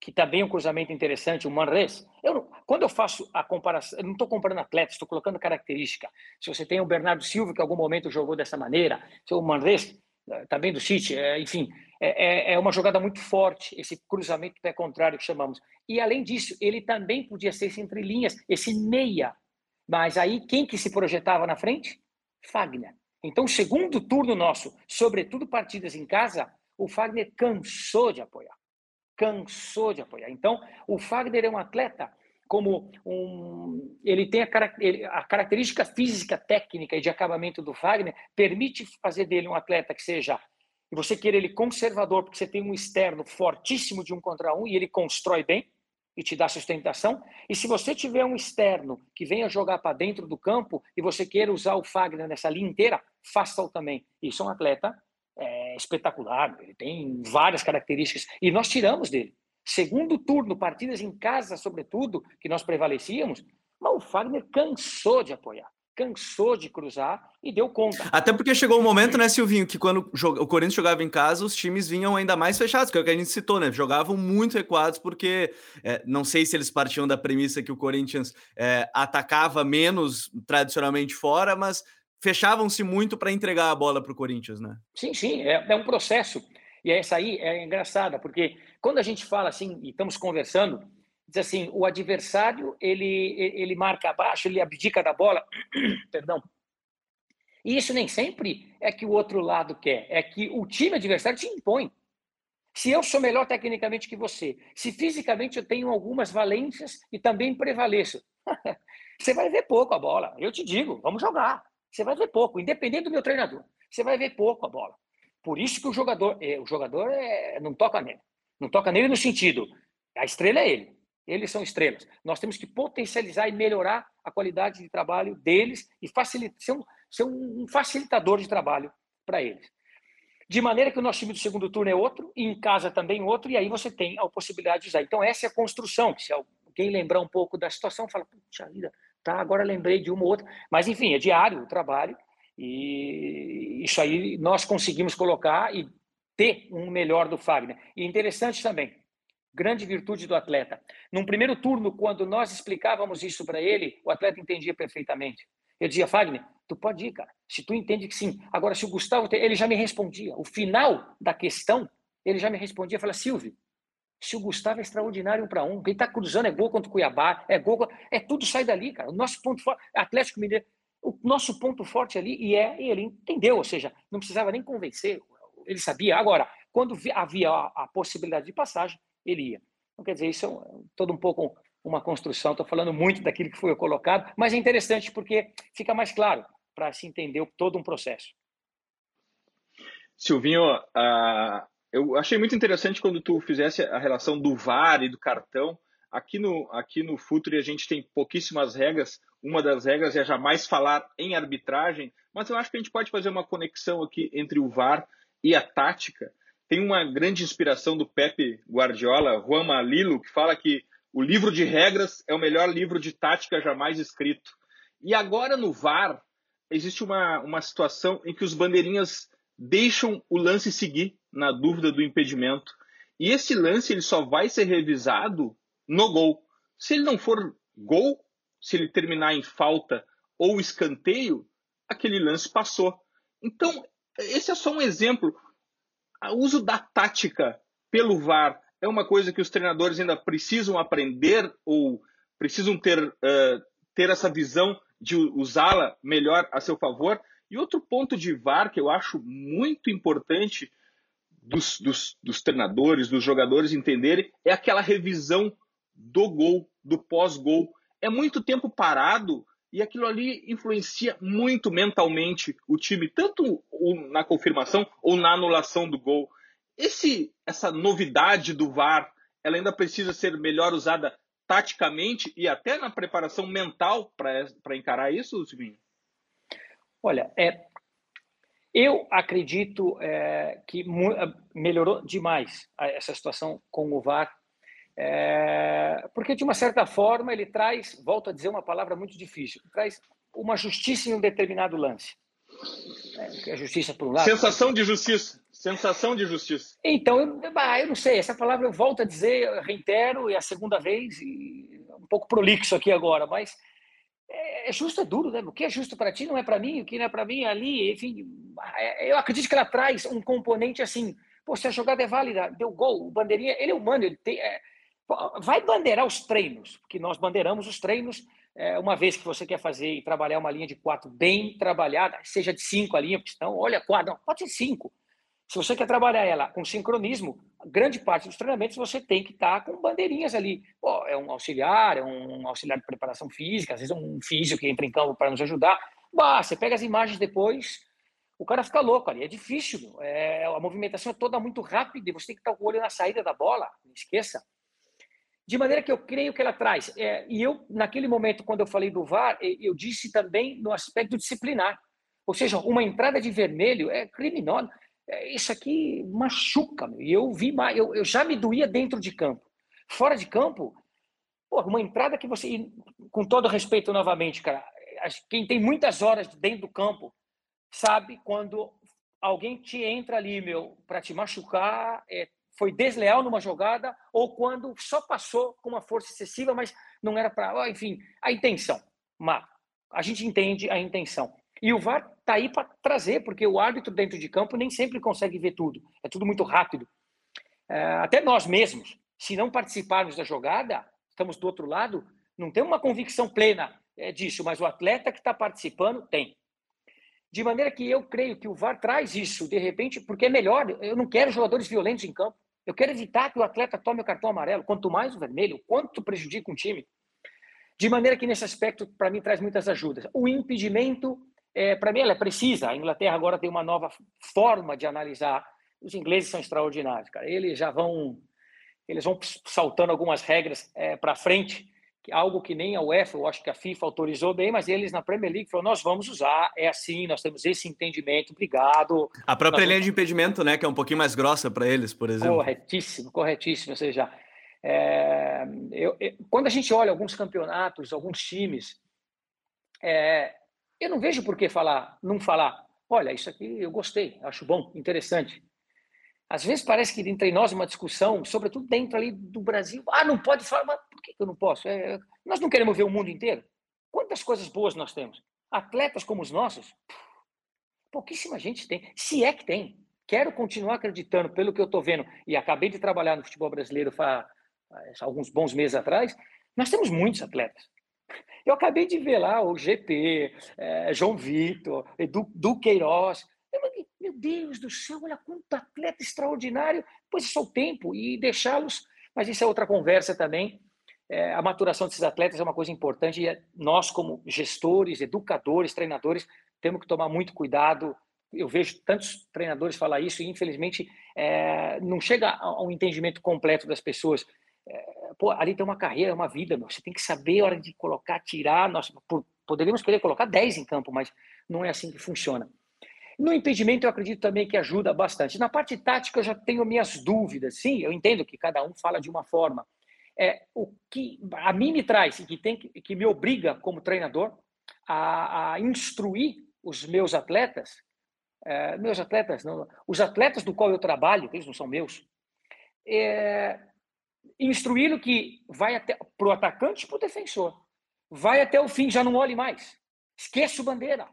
que também é um cruzamento interessante, o Manres. Eu quando eu faço a comparação, eu não estou comparando atletas, estou colocando característica. Se você tem o Bernardo Silva, que em algum momento jogou dessa maneira, o Manres, eh, também do City, é, enfim, é, é, é uma jogada muito forte, esse cruzamento pé contrário que chamamos. E, além disso, ele também podia ser esse entre linhas, esse meia. Mas aí, quem que se projetava na frente? Fagner. Então, segundo turno nosso, sobretudo partidas em casa, o Fagner cansou de apoiar cansou de apoiar. Então, o Fagner é um atleta como um, ele tem a, a, característica física, técnica e de acabamento do Fagner permite fazer dele um atleta que seja e você queira ele conservador porque você tem um externo fortíssimo de um contra um e ele constrói bem e te dá sustentação. E se você tiver um externo que venha jogar para dentro do campo e você queira usar o Fagner nessa linha inteira, faça-o também. Isso é um atleta é espetacular, ele tem várias características, e nós tiramos dele. Segundo turno, partidas em casa, sobretudo, que nós prevalecíamos, mas o Fagner cansou de apoiar, cansou de cruzar e deu conta. Até porque chegou um momento, né, Silvinho, que quando o Corinthians jogava em casa, os times vinham ainda mais fechados, que é o que a gente citou, né? Jogavam muito recuados, porque é, não sei se eles partiam da premissa que o Corinthians é, atacava menos tradicionalmente fora, mas fechavam-se muito para entregar a bola para o Corinthians, né? Sim, sim, é, é, um processo. E essa aí é engraçada, porque quando a gente fala assim, e estamos conversando, diz assim, o adversário, ele, ele marca abaixo, ele abdica da bola, <clears throat> perdão. E isso nem sempre é que o outro lado quer, é que o time adversário te impõe. Se eu sou melhor tecnicamente que você, se fisicamente eu tenho algumas valências e também prevaleço, <laughs> você vai ver pouco a bola. Eu te digo, vamos jogar. Você vai ver pouco, independente do meu treinador. Você vai ver pouco a bola. Por isso que o jogador, é, o jogador é, não toca nele. Não toca nele no sentido, a estrela é ele. Eles são estrelas. Nós temos que potencializar e melhorar a qualidade de trabalho deles e facilitar, ser, um, ser um facilitador de trabalho para eles. De maneira que o nosso time do segundo turno é outro, e em casa também outro, e aí você tem a possibilidade de usar. Então, essa é a construção. Se alguém lembrar um pouco da situação, fala, puxa vida, tá, agora lembrei de uma ou outra. Mas, enfim, é diário o trabalho, e isso aí nós conseguimos colocar e ter um melhor do Fagner. E interessante também, grande virtude do atleta. Num primeiro turno, quando nós explicávamos isso para ele, o atleta entendia perfeitamente. Eu dizia, Fagner, tu pode ir, cara. Se tu entende que sim. Agora, se o Gustavo, ele já me respondia. O final da questão, ele já me respondia. Fala, Silvio, se o Gustavo é extraordinário um para um, quem está cruzando é gol contra o Cuiabá, é gol, é tudo sai dali, cara. O nosso ponto forte, Atlético Mineiro, o nosso ponto forte ali e é, e ele entendeu, ou seja, não precisava nem convencer, ele sabia. Agora, quando havia a, a possibilidade de passagem, ele ia. Então, quer dizer, isso é todo um pouco uma construção. Estou falando muito daquilo que foi colocado, mas é interessante porque fica mais claro para se entender todo um processo. Silvinho, uh, eu achei muito interessante quando tu fizesse a relação do VAR e do cartão. Aqui no, aqui no Futuri a gente tem pouquíssimas regras. Uma das regras é jamais falar em arbitragem, mas eu acho que a gente pode fazer uma conexão aqui entre o VAR e a tática. Tem uma grande inspiração do Pepe Guardiola, Juan Malilo, que fala que o livro de regras é o melhor livro de tática jamais escrito. E agora no VAR, existe uma, uma situação em que os bandeirinhas deixam o lance seguir na dúvida do impedimento. E esse lance ele só vai ser revisado no gol. Se ele não for gol, se ele terminar em falta ou escanteio, aquele lance passou. Então, esse é só um exemplo. O uso da tática pelo VAR é uma coisa que os treinadores ainda precisam aprender ou precisam ter, uh, ter essa visão de usá-la melhor a seu favor. E outro ponto de VAR que eu acho muito importante dos, dos, dos treinadores, dos jogadores entenderem, é aquela revisão do gol, do pós-gol. É muito tempo parado e aquilo ali influencia muito mentalmente o time, tanto na confirmação ou na anulação do gol. Esse, essa novidade do VAR, ela ainda precisa ser melhor usada taticamente e até na preparação mental para encarar isso, Silvinho? Olha, é, eu acredito é, que melhorou demais essa situação com o VAR, é, porque de uma certa forma ele traz, volto a dizer uma palavra muito difícil, traz uma justiça em um determinado lance. É, a justiça por um lado. Sensação de justiça. Sensação de justiça. Então, eu, eu não sei, essa palavra eu volto a dizer, reitero, e a segunda vez, e um pouco prolixo aqui agora, mas é, é justo, é duro, né? O que é justo para ti não é para mim, o que não é para mim é ali, enfim. É, eu acredito que ela traz um componente assim, pô, se a jogada é válida, deu gol, o bandeirinha, ele é humano, ele tem. É, vai bandeirar os treinos, porque nós bandeiramos os treinos é, uma vez que você quer fazer e trabalhar uma linha de quatro bem trabalhada, seja de cinco a linha, porque senão, olha, quatro, não, pode ser cinco. Se você quer trabalhar ela com sincronismo, grande parte dos treinamentos você tem que estar com bandeirinhas ali. Pô, é um auxiliar, é um auxiliar de preparação física, às vezes é um físico que entra em campo para nos ajudar. Bah, você pega as imagens depois, o cara fica louco ali. É difícil, é, a movimentação é toda muito rápida e você tem que estar com o olho na saída da bola, não esqueça. De maneira que eu creio que ela traz. É, e eu, naquele momento, quando eu falei do VAR, eu disse também no aspecto disciplinar. Ou seja, uma entrada de vermelho é criminosa é, isso aqui machuca. E eu vi, eu, eu já me doía dentro de campo. Fora de campo, pô, uma entrada que você, com todo respeito novamente, cara, quem tem muitas horas dentro do campo sabe quando alguém te entra ali, meu, para te machucar, é, foi desleal numa jogada ou quando só passou com uma força excessiva, mas não era para, enfim, a intenção. Mas a gente entende a intenção. E o VAR está aí para trazer, porque o árbitro dentro de campo nem sempre consegue ver tudo. É tudo muito rápido. É, até nós mesmos, se não participarmos da jogada, estamos do outro lado, não tem uma convicção plena é, disso, mas o atleta que está participando tem. De maneira que eu creio que o VAR traz isso, de repente, porque é melhor. Eu não quero jogadores violentos em campo. Eu quero evitar que o atleta tome o cartão amarelo. Quanto mais o vermelho, quanto prejudica um time. De maneira que, nesse aspecto, para mim, traz muitas ajudas. O impedimento é, para mim ela é precisa. A Inglaterra agora tem uma nova forma de analisar. Os ingleses são extraordinários, cara. Eles já vão eles vão saltando algumas regras é, para frente, algo que nem a UEFA, eu acho que a FIFA autorizou bem, mas eles na Premier League falaram, nós vamos usar, é assim, nós temos esse entendimento, obrigado. A própria nós linha vamos... de impedimento, né, que é um pouquinho mais grossa para eles, por exemplo. Corretíssimo, corretíssimo, ou seja, é, eu, eu, quando a gente olha alguns campeonatos, alguns times, é, eu não vejo por que falar, não falar, olha, isso aqui eu gostei, acho bom, interessante. Às vezes parece que entre nós uma discussão, sobretudo dentro ali do Brasil, ah, não pode falar, mas por que eu não posso? É, nós não queremos ver o mundo inteiro. Quantas coisas boas nós temos? Atletas como os nossos, pouquíssima gente tem, se é que tem. Quero continuar acreditando pelo que eu estou vendo, e acabei de trabalhar no futebol brasileiro faz, faz alguns bons meses atrás, nós temos muitos atletas. Eu acabei de ver lá o GP, é, João Vitor, Edu, Du Queiroz, meu Deus do céu, olha quanto atleta extraordinário. Pois é só o tempo e deixá-los. Mas isso é outra conversa também. É, a maturação desses atletas é uma coisa importante e é, nós, como gestores, educadores, treinadores, temos que tomar muito cuidado. Eu vejo tantos treinadores falar isso e, infelizmente, é, não chega ao entendimento completo das pessoas. É, pô, ali tem uma carreira, uma vida, meu. você tem que saber a hora de colocar, tirar. Nós poderíamos querer colocar 10 em campo, mas não é assim que funciona. No impedimento, eu acredito também que ajuda bastante. Na parte tática, eu já tenho minhas dúvidas. Sim, eu entendo que cada um fala de uma forma. É, o que a mim me traz e que, tem, que me obriga, como treinador, a, a instruir os meus atletas, é, meus atletas, não, os atletas do qual eu trabalho, eles não são meus, é, instruí-lo que vai até para o atacante e para o defensor. Vai até o fim, já não olhe mais. Esqueça o bandeira.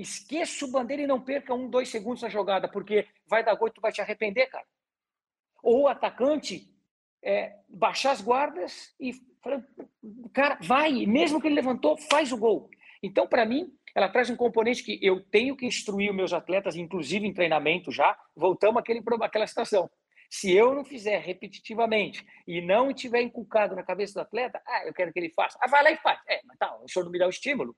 Esqueça o bandeira e não perca um, dois segundos na jogada, porque vai dar gol e tu vai te arrepender, cara. Ou o atacante é, baixar as guardas e cara, vai, mesmo que ele levantou, faz o gol. Então, para mim, ela traz um componente que eu tenho que instruir os meus atletas, inclusive em treinamento já, voltamos àquele, àquela situação. Se eu não fizer repetitivamente e não tiver inculcado na cabeça do atleta, ah, eu quero que ele faça. Ah, vai lá e faz. É, mas tá, o senhor não me dá o estímulo.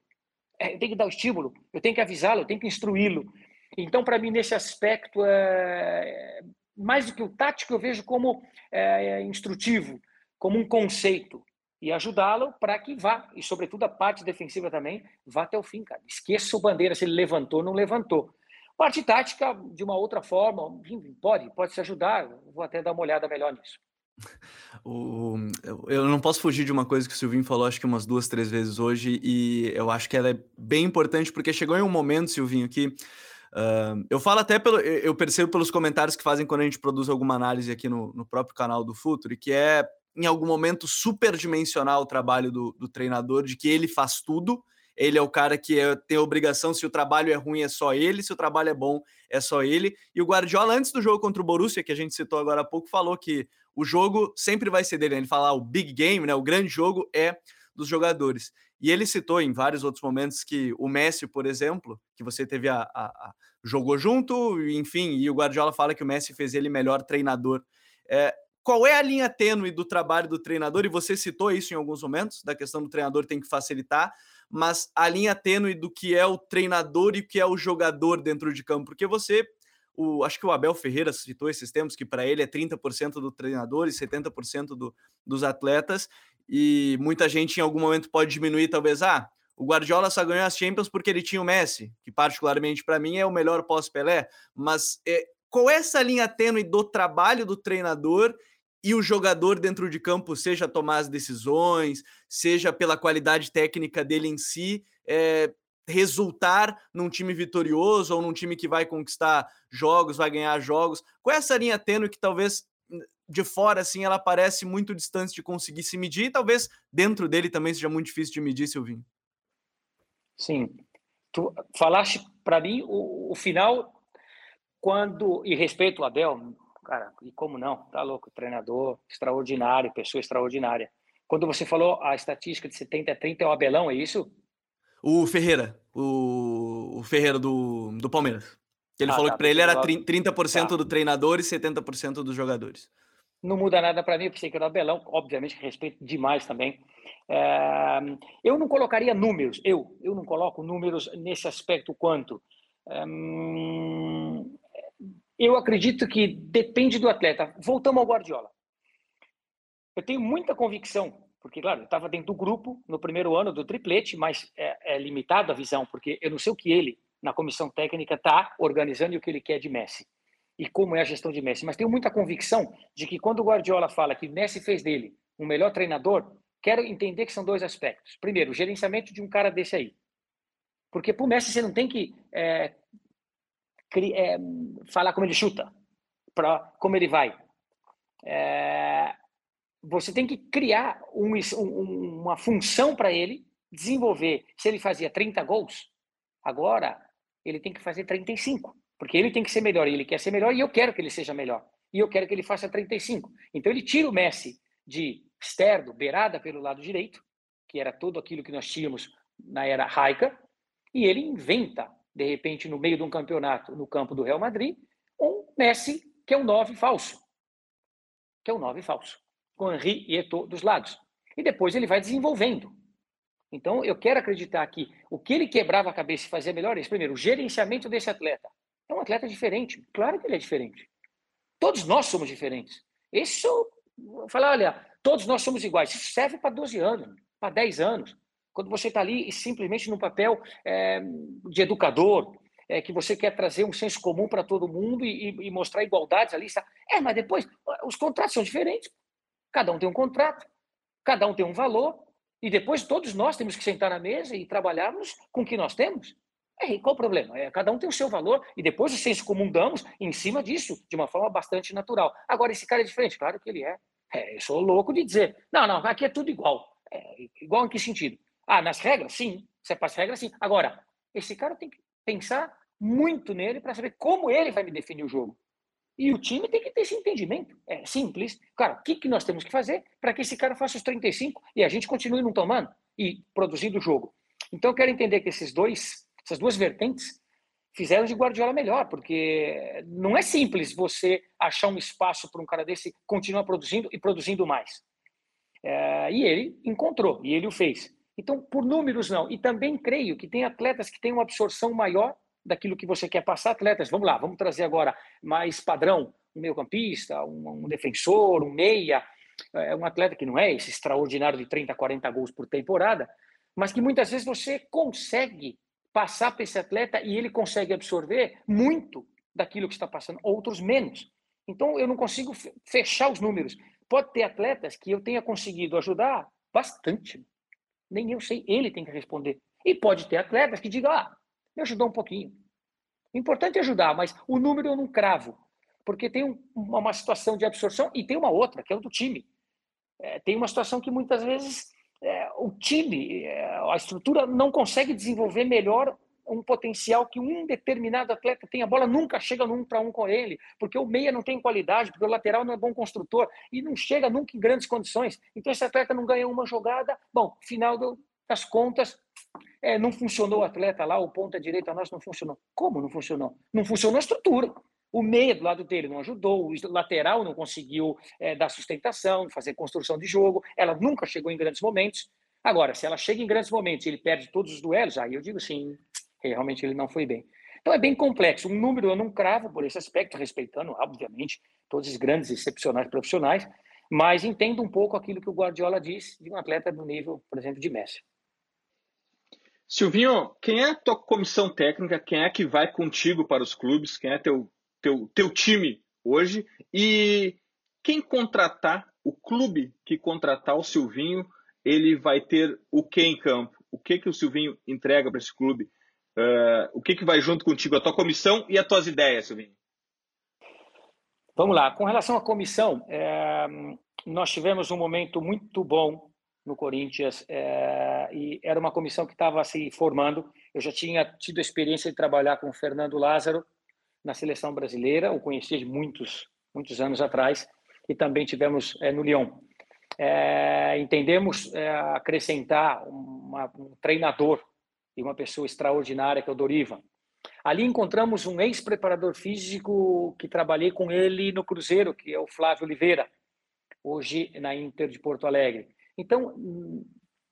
É, eu tenho que dar o estímulo, eu tenho que avisá-lo, eu tenho que instruí-lo. Então, para mim, nesse aspecto, é, mais do que o tático, eu vejo como é, instrutivo, como um conceito. E ajudá-lo para que vá, e sobretudo a parte defensiva também, vá até o fim, cara. Esqueça o bandeira se ele levantou ou não levantou. Parte tática, de uma outra forma, pode, pode se ajudar. vou até dar uma olhada melhor nisso. <laughs> O, eu não posso fugir de uma coisa que o Silvinho falou, acho que umas duas, três vezes hoje, e eu acho que ela é bem importante, porque chegou em um momento, Silvinho, que uh, eu falo até pelo. Eu percebo pelos comentários que fazem quando a gente produz alguma análise aqui no, no próprio canal do Futuro, que é em algum momento superdimensionar o trabalho do, do treinador, de que ele faz tudo ele é o cara que é, tem a obrigação, se o trabalho é ruim, é só ele, se o trabalho é bom, é só ele. E o Guardiola, antes do jogo contra o Borussia, que a gente citou agora há pouco, falou que o jogo sempre vai ser dele. Né? Ele fala ah, o big game, né? O grande jogo é dos jogadores. E ele citou em vários outros momentos que o Messi, por exemplo, que você teve a, a, a jogou junto, enfim, e o Guardiola fala que o Messi fez ele melhor treinador. É, qual é a linha tênue do trabalho do treinador? E você citou isso em alguns momentos, da questão do treinador tem que facilitar, mas a linha tênue do que é o treinador e o que é o jogador dentro de campo, porque você, o, acho que o Abel Ferreira citou esses tempos que para ele é 30% do treinador e 70% do, dos atletas, e muita gente em algum momento pode diminuir, talvez, ah, o Guardiola só ganhou as Champions porque ele tinha o Messi, que particularmente para mim é o melhor pós-Pelé, mas é, qual é essa linha tênue do trabalho do treinador e o jogador dentro de campo, seja tomar as decisões, seja pela qualidade técnica dele em si, é, resultar num time vitorioso ou num time que vai conquistar jogos, vai ganhar jogos. Qual é essa linha tênue que talvez de fora assim ela parece muito distante de conseguir se medir e talvez dentro dele também seja muito difícil de medir, Silvinho? Sim. Tu falaste para mim o, o final quando e respeito o Abel, cara, e como não? Tá louco, treinador extraordinário, pessoa extraordinária. Quando você falou a estatística de 70 a 30 é o Abelão, é isso? O Ferreira, o, o Ferreira do, do Palmeiras. Ele ah, falou tá, que para ele era 30% tá. do treinador e 70% dos jogadores. Não muda nada para mim, eu pensei que era o Abelão, obviamente respeito demais também. É, eu não colocaria números, eu, eu não coloco números nesse aspecto quanto. É, eu acredito que depende do atleta. Voltamos ao Guardiola. eu tenho muita convicção, porque, claro, eu estava dentro do grupo no primeiro ano do triplete, mas é, é limitado a visão, porque eu não sei o que ele, na comissão técnica, está organizando e o que ele quer de Messi e como é a gestão de Messi. Mas tenho muita convicção de que quando o Guardiola fala que Messi fez dele um melhor treinador, quero entender que são dois aspectos. Primeiro, o gerenciamento de um cara desse aí. Porque para o Messi você não tem que é, é, falar como ele chuta, para como ele vai. É, você tem que criar um, um, uma função para ele desenvolver. Se ele fazia 30 gols, agora ele tem que fazer 35. Porque ele tem que ser melhor, ele quer ser melhor, e eu quero que ele seja melhor. E eu quero que ele faça 35. Então ele tira o Messi de esterdo, beirada pelo lado direito, que era tudo aquilo que nós tínhamos na era Raica, e ele inventa, de repente, no meio de um campeonato no campo do Real Madrid, um Messi que é um 9 falso. Que é um 9 falso. Com Henri e Eto'o dos lados. E depois ele vai desenvolvendo. Então, eu quero acreditar que o que ele quebrava a cabeça e fazia melhor é, primeiro, o gerenciamento desse atleta. É um atleta diferente. Claro que ele é diferente. Todos nós somos diferentes. Isso, falar, olha, todos nós somos iguais. Isso serve para 12 anos, para 10 anos. Quando você está ali e simplesmente no papel é, de educador, é, que você quer trazer um senso comum para todo mundo e, e, mostrar igualdades ali. Sabe? É, mas depois os contratos são diferentes. Cada um tem um contrato, cada um tem um valor, e depois todos nós temos que sentar na mesa e trabalharmos com o que nós temos. É, qual o problema? É, cada um tem o seu valor e depois o senso comum damos em cima disso, de uma forma bastante natural. Agora, esse cara é diferente? Claro que ele é. é eu sou louco de dizer, não, não, aqui é tudo igual. É, igual em que sentido? Ah, nas regras? Sim. Você passa regras? Sim. Agora, esse cara tem que pensar muito nele para saber como ele vai me definir o jogo. E o time tem que ter esse entendimento. É simples. Cara, o que, que nós temos que fazer para que esse cara faça os 35 e a gente continue não tomando e produzindo o jogo? Então, eu quero entender que esses dois essas duas vertentes fizeram de Guardiola melhor, porque não é simples você achar um espaço para um cara desse continuar produzindo e produzindo mais. É, e ele encontrou, e ele o fez. Então, por números, não. E também creio que tem atletas que têm uma absorção maior daquilo que você quer passar. Atletas, vamos lá, vamos trazer agora mais padrão: um meio-campista, um, um, defensor, um meia, é, um atleta que não é esse extraordinário de 30, 40 gols por temporada, mas que muitas vezes você consegue passar para esse atleta e ele consegue absorver muito daquilo que está passando, outros menos. Então, eu não consigo fechar os números. Pode ter atletas que eu tenha conseguido ajudar bastante. Nem eu sei, ele tem que responder. E pode ter atletas que digam, ah, me ajudou um pouquinho. Importante é ajudar, mas o número eu não cravo. Porque tem um, uma situação de absorção e tem uma outra, que é o do time. É, tem uma situação que muitas vezes é, o time, é, a estrutura não consegue desenvolver melhor um potencial que um determinado atleta tem. A bola nunca chega no um para um com ele, porque o meia não tem qualidade, porque o lateral não é bom construtor e não chega nunca em grandes condições. Então esse atleta não ganha uma jogada. Bom, final das contas, é, não funcionou o atleta lá, o ponta direita nosso não funcionou. Como não funcionou? Não funcionou a estrutura. O meia do lado dele não ajudou, o lateral não conseguiu é, dar sustentação, fazer construção de jogo, ela nunca chegou em grandes momentos. Agora, se ela chega em grandes momentos e ele perde todos os duelos, aí eu digo sim, realmente ele não foi bem. Então é bem complexo. Um número eu não cravo por esse aspecto, respeitando, obviamente, todos os grandes excepcionais profissionais, mas entendo um pouco aquilo que o Guardiola diz de um atleta do nível, por exemplo, de Messi. Silvinho, quem é a tua comissão técnica? Quem é que vai contigo para os clubes? Quem é teu teu, teu time hoje e quem contratar, o clube que contratar o Silvinho, ele vai ter o que em campo? O que que o Silvinho entrega para esse clube? Uh, o que que vai junto contigo, a tua comissão e as tuas ideias, Silvinho? Vamos lá. Com relação à comissão, é, nós tivemos um momento muito bom no Corinthians é, e era uma comissão que estava se formando. Eu já tinha tido a experiência de trabalhar com o Fernando Lázaro na seleção brasileira, o conheci de muitos, muitos anos atrás, e também tivemos é, no Lyon. É, entendemos é, acrescentar uma, um treinador e uma pessoa extraordinária que é o Doriva. Ali encontramos um ex-preparador físico que trabalhei com ele no Cruzeiro, que é o Flávio Oliveira, hoje na Inter de Porto Alegre. Então,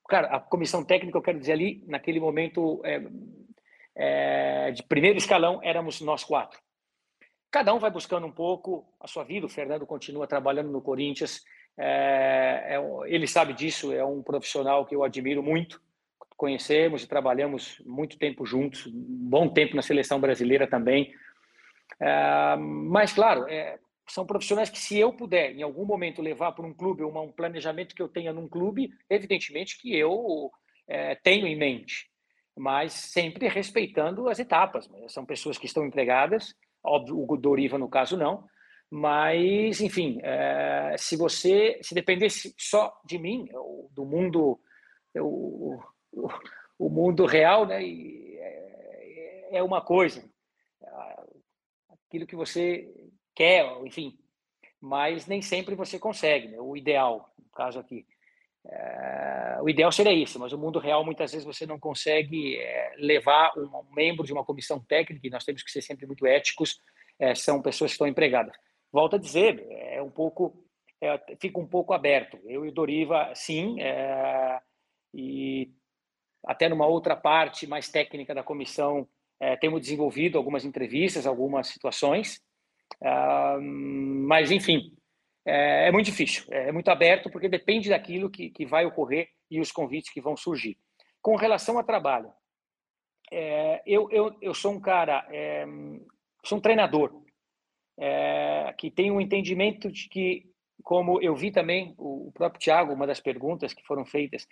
cara, a comissão técnica, eu quero dizer ali, naquele momento, é, é, de primeiro escalão éramos nós quatro. Cada um vai buscando um pouco a sua vida. O Fernando continua trabalhando no Corinthians. É, é, ele sabe disso, é um profissional que eu admiro muito. Conhecemos e trabalhamos muito tempo juntos, bom tempo na seleção brasileira também. É, mas, claro, é, são profissionais que, se eu puder, em algum momento, levar para um clube, uma, um planejamento que eu tenha num clube, evidentemente que eu é, tenho em mente, mas sempre respeitando as etapas. São pessoas que estão empregadas, óbvio, o Doriva, no caso, não, mas, enfim, é, se você se dependesse só de mim, do mundo, o, o, mundo real, né, é, é uma coisa. Aquilo que você quer, enfim, mas nem sempre você consegue. Né? O ideal, no caso aqui, é, o ideal seria isso, mas o mundo real muitas vezes você não consegue é, levar um membro de uma comissão técnica, e nós temos que ser sempre muito éticos, é, são pessoas que estão empregadas volto a dizer, é um pouco, é, fica um pouco aberto. Eu e o Doriva, sim, e até numa outra parte mais técnica da comissão, é, temos desenvolvido algumas entrevistas, algumas situações, mas enfim, é, é, muito difícil, é muito aberto porque depende daquilo que, que vai ocorrer e os convites que vão surgir. Com relação a trabalho, é, eu, eu, eu sou um cara, é, sou um treinador, é, que tem um entendimento de que, como eu vi também o próprio Tiago, uma das perguntas que foram feitas,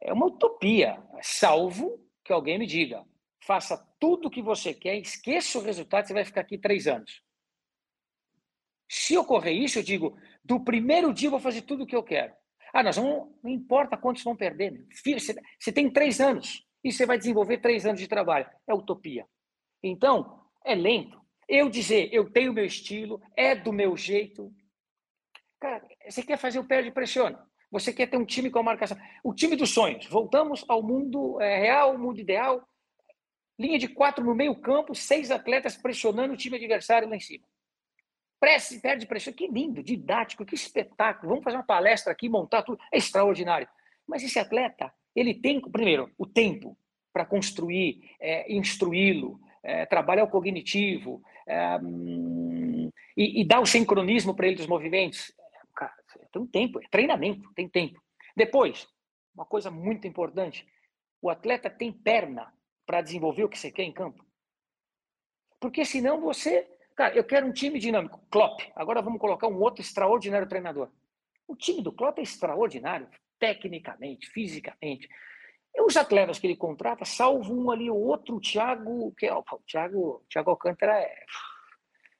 é uma utopia, salvo que alguém me diga, faça tudo o que você quer, esqueça o resultado, você vai ficar aqui três anos. Se ocorrer isso, eu digo, do primeiro dia eu vou fazer tudo o que eu quero. Ah, nós vamos, não importa quantos vão perder. Filho, você, você tem três anos e você vai desenvolver três anos de trabalho. É utopia. Então, é lento. Eu dizer, eu tenho meu estilo, é do meu jeito. Cara, você quer fazer o perde e pressiona. Você quer ter um time com a marcação. O time dos sonhos. Voltamos ao mundo é, real, mundo ideal. Linha de quatro no meio campo, seis atletas pressionando o time adversário lá em cima. Prece, perde pressão. Que lindo, didático, que espetáculo. Vamos fazer uma palestra aqui, montar tudo. É extraordinário. Mas esse atleta, ele tem, primeiro, o tempo para construir, é, instruí-lo, é, trabalha o cognitivo é, e, e dá o sincronismo para ele dos movimentos. Tem um tempo, é treinamento, tem tempo. Depois, uma coisa muito importante, o atleta tem perna para desenvolver o que você quer em campo. Porque senão você. Cara, eu quero um time dinâmico. Klopp. Agora vamos colocar um outro extraordinário treinador. O time do Klopp é extraordinário, tecnicamente, fisicamente. E os atletas que ele contrata, salvo um ali, o outro, o Thiago, que é, o Thiago, Thiago Alcântara é.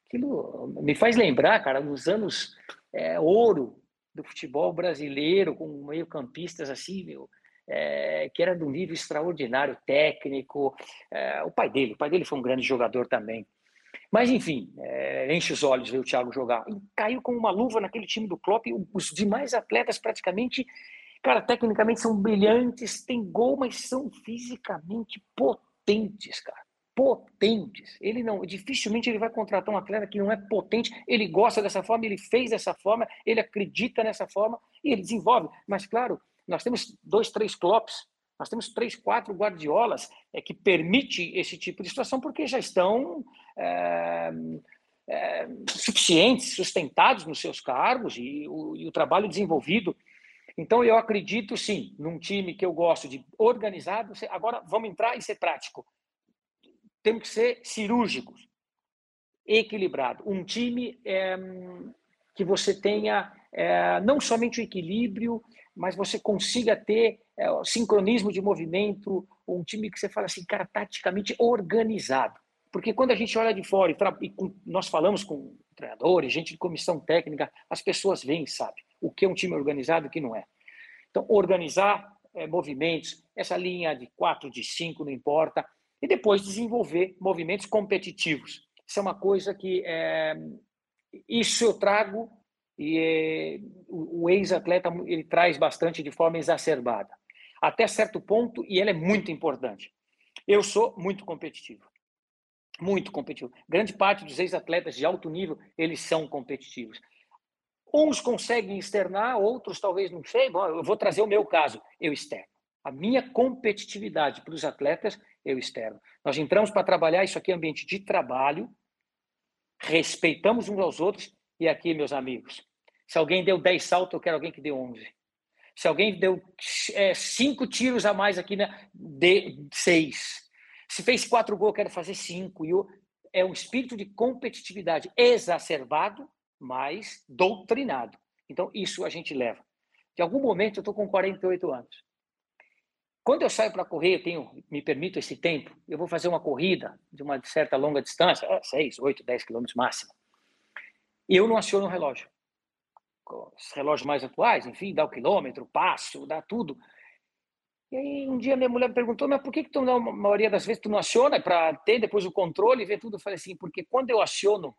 Aquilo me faz lembrar, cara, nos anos é, ouro do futebol brasileiro, com meio-campistas assim, meu, é, que era de um nível extraordinário, técnico. É, o pai dele, o pai dele foi um grande jogador também. Mas, enfim, é, enche os olhos ver o Thiago jogar. E caiu com uma luva naquele time do Klopp, os demais atletas praticamente Cara, tecnicamente são brilhantes, tem gol, mas são fisicamente potentes, cara. Potentes. Ele não, dificilmente ele vai contratar um atleta que não é potente. Ele gosta dessa forma, ele fez dessa forma, ele acredita nessa forma e ele desenvolve. Mas claro, nós temos dois, três Klops, nós temos três, quatro Guardiolas é, que permite esse tipo de situação porque já estão é, é, suficientes, sustentados nos seus cargos e o, e o trabalho desenvolvido então, eu acredito sim num time que eu gosto de organizado. Agora, vamos entrar e ser prático. Temos que ser cirúrgicos, equilibrado. Um time é, que você tenha é, não somente o equilíbrio, mas você consiga ter é, o sincronismo de movimento, um time que você fala assim, cara, taticamente organizado. Porque quando a gente olha de fora e, e com, nós falamos com treinadores, gente de comissão técnica, as pessoas veem, sabe? o que é um time organizado e o que não é. Então, organizar é, movimentos, essa linha de quatro, de cinco, não importa, e depois desenvolver movimentos competitivos. Isso é uma coisa que é, isso eu trago e é, o, ex-atleta ele traz bastante de forma exacerbada, até certo ponto, e ela é muito importante. Eu sou muito competitivo, muito competitivo. Grande parte dos ex-atletas de alto nível eles são competitivos. Uns conseguem externar, outros talvez não sei. Bom, eu vou trazer o meu caso, eu externo. A minha competitividade para os atletas, eu externo. Nós entramos para trabalhar, isso aqui é ambiente de trabalho, respeitamos uns aos outros, e aqui, meus amigos, Se alguém deu 10 saltos, eu quero alguém que dê 11. Se alguém deu é, cinco tiros a mais aqui, né, dê seis. Se fez quatro gols, eu quero fazer cinco. E é um espírito de competitividade exacerbado, mas doutrinado. Então, isso a gente leva. De algum momento, eu estou com 48 anos. Quando eu saio para correr, eu tenho, me permito esse tempo, eu vou fazer uma corrida de uma certa longa distância, 6, 8, 10 quilômetros máximo. Eu não aciono o relógio. Os relógios mais atuais, enfim, dá o quilômetro, passo, dá tudo. E aí um dia minha mulher me perguntou, mas por que, que tu, na maioria das vezes tu não aciona para ter depois o controle e ver tudo? Eu falei assim, porque quando eu aciono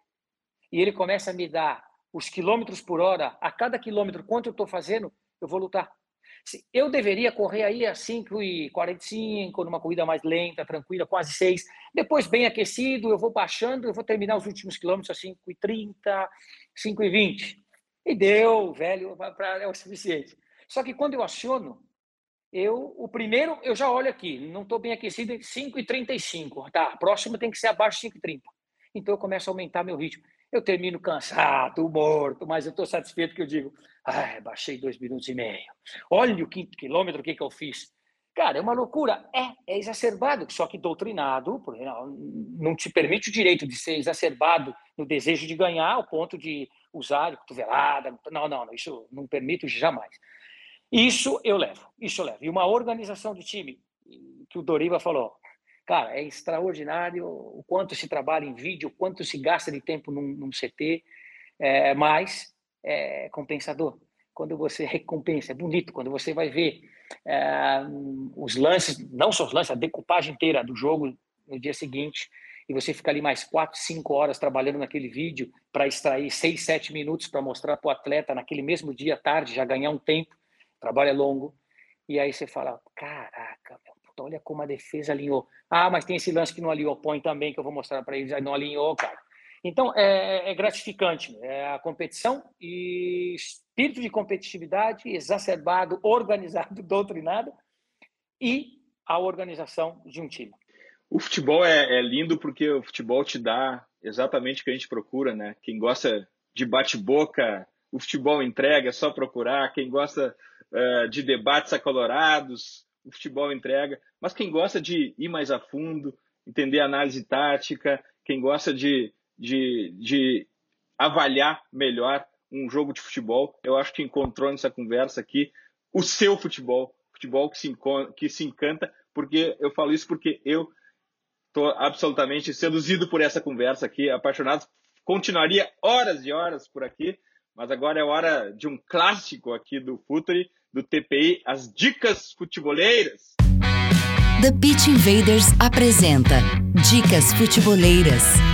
e ele começa a me dar os quilômetros por hora, a cada quilômetro, quanto eu estou fazendo, eu vou lutar. Eu deveria correr aí a 5,45, numa corrida mais lenta, tranquila, quase 6. Depois, bem aquecido, eu vou baixando, eu vou terminar os últimos quilômetros a 5,30, 5,20. E deu, velho, pra, é o suficiente. Só que quando eu aciono, eu, o primeiro, eu já olho aqui, não estou bem aquecido, 5,35. Tá, próximo tem que ser abaixo de 5,30. Então eu começo a aumentar meu ritmo. Eu termino cansado, morto, mas eu estou satisfeito que eu digo, ah, baixei dois minutos e meio. Olha o quinto quilômetro, o que, que eu fiz. Cara, é uma loucura. É, é exacerbado, só que doutrinado, não te permite o direito de ser exacerbado no desejo de ganhar, ao ponto de usar cotovelada. Não, não, não, isso não permito jamais. Isso eu levo, isso eu levo. E uma organização de time, que o Doriva falou, Cara, é extraordinário o quanto se trabalha em vídeo, o quanto se gasta de tempo num, num CT, é, mas é compensador. Quando você <laughs> recompensa, é bonito, quando você vai ver é, os lances, não só os lances, a decupagem inteira do jogo no dia seguinte, e você fica ali mais quatro, cinco horas trabalhando naquele vídeo para extrair seis, sete minutos para mostrar para o atleta naquele mesmo dia, tarde, já ganhar um tempo, trabalho é longo, e aí você fala, caraca, olha como a defesa alinhou. Ah, mas tem esse lance que não alinhou, põe também, que eu vou mostrar para eles, não alinhou, cara. Então, é, é, gratificante. É a competição e espírito de competitividade exacerbado, <laughs> organizado, doutrinado e a organização de um time. O futebol é, é lindo porque o futebol te dá exatamente o que a gente procura, né? Quem gosta de bate-boca, o futebol entrega, é só procurar. Quem gosta uh, de debates acalorados, o futebol entrega, mas quem gosta de ir mais a fundo, entender análise tática, quem gosta de, de, de avaliar melhor um jogo de futebol, eu acho que encontrou nessa conversa aqui o seu futebol, futebol que se, que se encanta, porque eu falo isso porque eu estou absolutamente seduzido por essa conversa aqui, apaixonado. Continuaria horas e horas por aqui, mas agora é hora de um clássico aqui do Futuri, do TPI, as dicas futeboleiras. The Pitch Invaders apresenta Dicas Futeboleiras.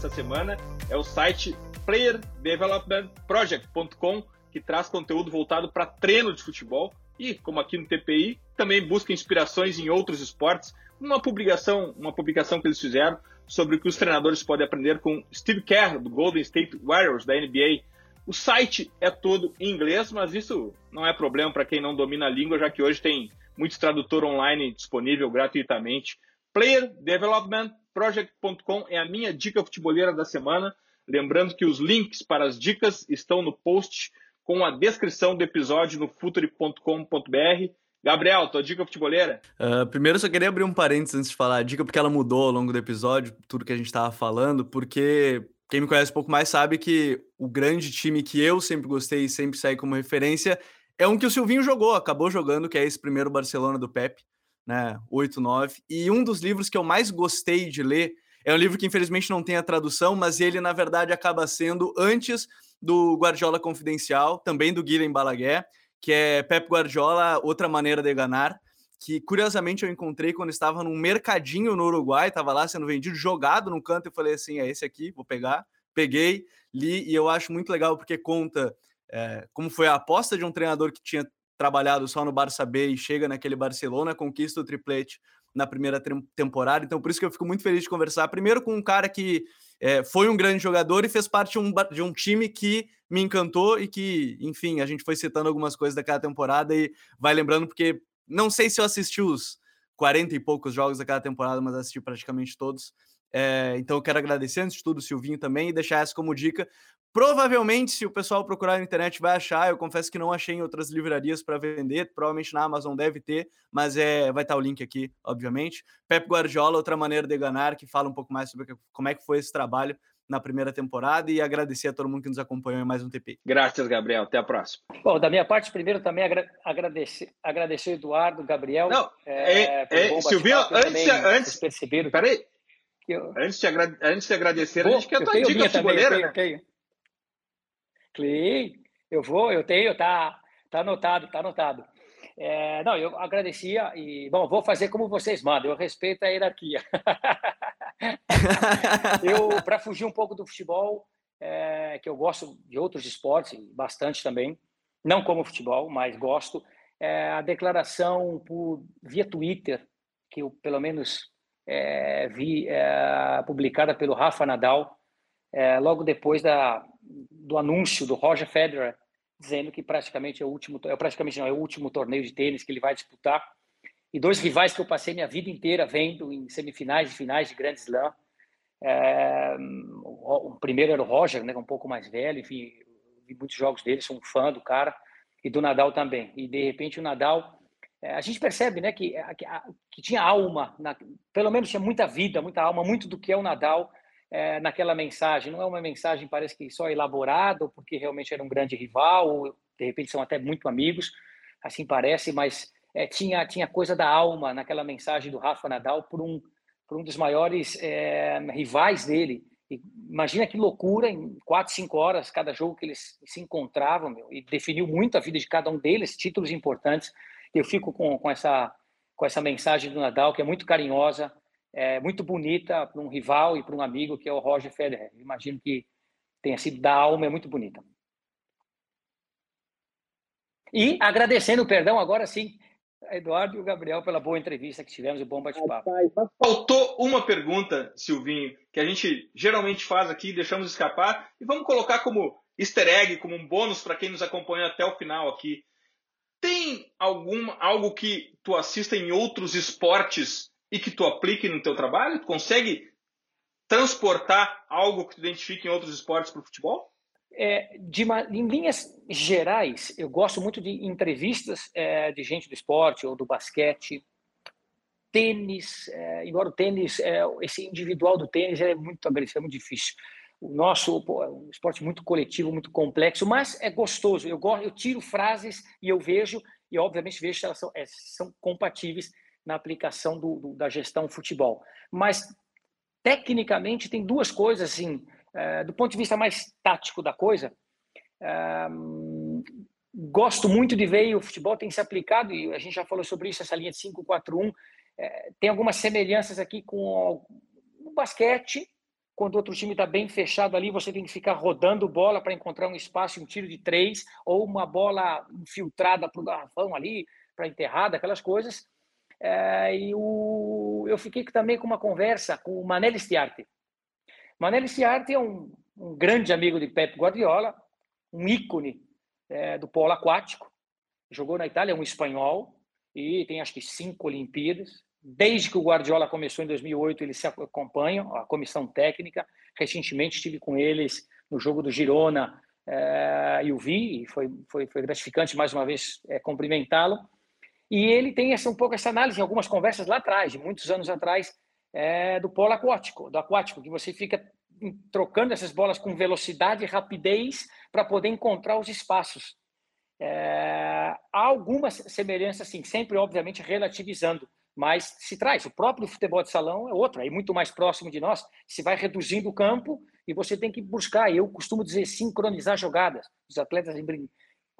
Dessa semana é o site playerdevelopmentproject.com, que traz conteúdo voltado para treino de futebol e, como aqui no TPI, também busca inspirações em outros esportes. Uma publicação, uma publicação que eles fizeram sobre o que os treinadores podem aprender com Steve Kerr, do Golden State Warriors, da NBA. O site é todo em inglês, mas isso não é problema para quem não domina a língua, já que hoje tem muito tradutor online disponível gratuitamente. Player Development project.com é a minha dica futeboleira da semana. Lembrando que os links para as dicas estão no post com a descrição do episódio no futuri.com.br. Gabriel, tua dica futeboleira? Uh, primeiro, eu só queria abrir um parênteses antes de falar a dica, porque ela mudou ao longo do episódio, tudo que a gente estava falando, porque quem me conhece um pouco mais sabe que o grande time que eu sempre gostei e sempre saí como referência é um que o Silvinho jogou, acabou jogando, que é esse primeiro Barcelona do Pepe né? 8, 9. E um dos livros que eu mais gostei de ler é um livro que infelizmente não tem a tradução, mas ele na verdade acaba sendo antes do Guardiola Confidencial, também do Guilherme Balaguer, que é Pep Guardiola, Outra Maneira de Ganhar, que curiosamente eu encontrei quando estava num mercadinho no Uruguai, estava lá sendo vendido, jogado no canto, eu falei assim, é esse aqui, vou pegar. Peguei, li, e eu acho muito legal porque conta é, como foi a aposta de um treinador que tinha trabalhado só no Barça B e chega naquele Barcelona, conquista o triplete na primeira temporada. Então, por isso que eu fico muito feliz de conversar. Primeiro com um cara que é, foi um grande jogador e fez parte de um, de um time que me encantou e que, enfim, a gente foi citando algumas coisas daquela temporada e vai lembrando, porque não sei se eu assisti os 40 e poucos jogos daquela temporada, mas assisti praticamente todos. É, então eu quero agradecer antes de tudo o Silvinho também e deixar essa como dica. Provavelmente, se o pessoal procurar na internet, vai achar. Eu confesso que não achei em outras livrarias para vender. Provavelmente na Amazon deve ter, mas é, vai estar o link aqui, obviamente. Pep Guardiola, outra maneira de ganhar, que fala um pouco mais sobre como é que foi esse trabalho na primeira temporada e agradecer a todo mundo que nos acompanhou em mais um TP. Graças, Gabriel. Até a próxima. Bom, da minha parte, primeiro também agradecer, agradecer o Eduardo, Gabriel. Não, é, é, é Silvio, antes, antes, perceberam. Peraí, eu... Antes, de agra... Antes de agradecer, Vou, a gente quer a tua dica futebolera, né? Tenho. Clay, eu vou, eu tenho, tá, tá anotado, tá anotado. É, não, eu agradecia e, bom, vou fazer como vocês mandam, eu respeito a hierarquia. <laughs> eu, para fugir um pouco do futebol, é, que eu gosto de outros esportes, bastante também, não como futebol, mas gosto, é, a declaração por, via Twitter, que eu, pelo menos, é, vi é, publicada pelo Rafa Nadal, é, logo depois da, do anúncio do Roger Federer, dizendo que praticamente é o último, é praticamente não é o último torneio de tênis que ele vai disputar. E dois rivais que eu passei minha vida inteira vendo em semifinais e finais de Grand Slam. É, o primeiro era o Roger, né, um pouco mais velho, enfim, vi muitos jogos dele, sou um fã do cara e do Nadal também. E de repente o Nadal é, a gente percebe né, que, que, que tinha alma, na, pelo menos tinha muita vida, muita alma, muito do que é o Nadal é, naquela mensagem. Não é uma mensagem, parece que só elaborada, ou porque realmente era um grande rival, ou de repente são até muito amigos, assim parece, mas é, tinha, tinha coisa da alma naquela mensagem do Rafa Nadal por um, por um dos maiores é, rivais dele. E imagina que loucura, em quatro, cinco horas, cada jogo que eles se encontravam, meu, e definiu muito a vida de cada um deles, títulos importantes eu fico com, com, essa, com essa mensagem do Nadal, que é muito carinhosa, é muito bonita para um rival e para um amigo, que é o Roger Federer. Imagino que tenha sido da alma, é muito bonita. E agradecendo, perdão, agora sim, Eduardo e o Gabriel pela boa entrevista que tivemos, o bom bate-papo. Faltou uma pergunta, Silvinho, que a gente geralmente faz aqui, deixamos escapar, e vamos colocar como easter egg, como um bônus para quem nos acompanha até o final aqui. Tem algum, algo que tu assista em outros esportes e que tu aplique no teu trabalho? Tu consegue transportar algo que tu identifique em outros esportes para o futebol? É, de, em linhas gerais, eu gosto muito de entrevistas é, de gente do esporte ou do basquete, tênis, é, embora o tênis, é, esse individual do tênis é muito agressivo, é muito difícil o nosso pô, é um esporte muito coletivo, muito complexo, mas é gostoso. Eu gosto, eu tiro frases e eu vejo e obviamente vejo se elas são, é, são compatíveis na aplicação do, do, da gestão futebol. Mas tecnicamente tem duas coisas assim, é, do ponto de vista mais tático da coisa. É, gosto muito de ver o futebol tem se aplicado e a gente já falou sobre isso essa linha de 5-4-1 é, tem algumas semelhanças aqui com o basquete quando o outro time está bem fechado ali, você tem que ficar rodando bola para encontrar um espaço, um tiro de três, ou uma bola infiltrada para o garrafão ali, para enterrada, aquelas coisas. É, e o, eu fiquei também com uma conversa com o Manelli Stiarte. Manelli Stiarte é um, um grande amigo de Pep Guardiola, um ícone é, do polo aquático. Jogou na Itália, é um espanhol, e tem acho que cinco Olimpíadas. Desde que o Guardiola começou em 2008, eles se acompanham, a comissão técnica. Recentemente estive com eles no jogo do Girona é, e o vi, e foi, foi, foi gratificante mais uma vez é, cumprimentá-lo. E ele tem essa, um pouco essa análise em algumas conversas lá atrás, de muitos anos atrás, é, do polo aquático, do aquático, que você fica trocando essas bolas com velocidade e rapidez para poder encontrar os espaços. É, há algumas semelhanças, sim, sempre, obviamente, relativizando mas se traz. O próprio futebol de salão é outro, é muito mais próximo de nós. Se vai reduzindo o campo e você tem que buscar. Eu costumo dizer sincronizar jogadas. Os atletas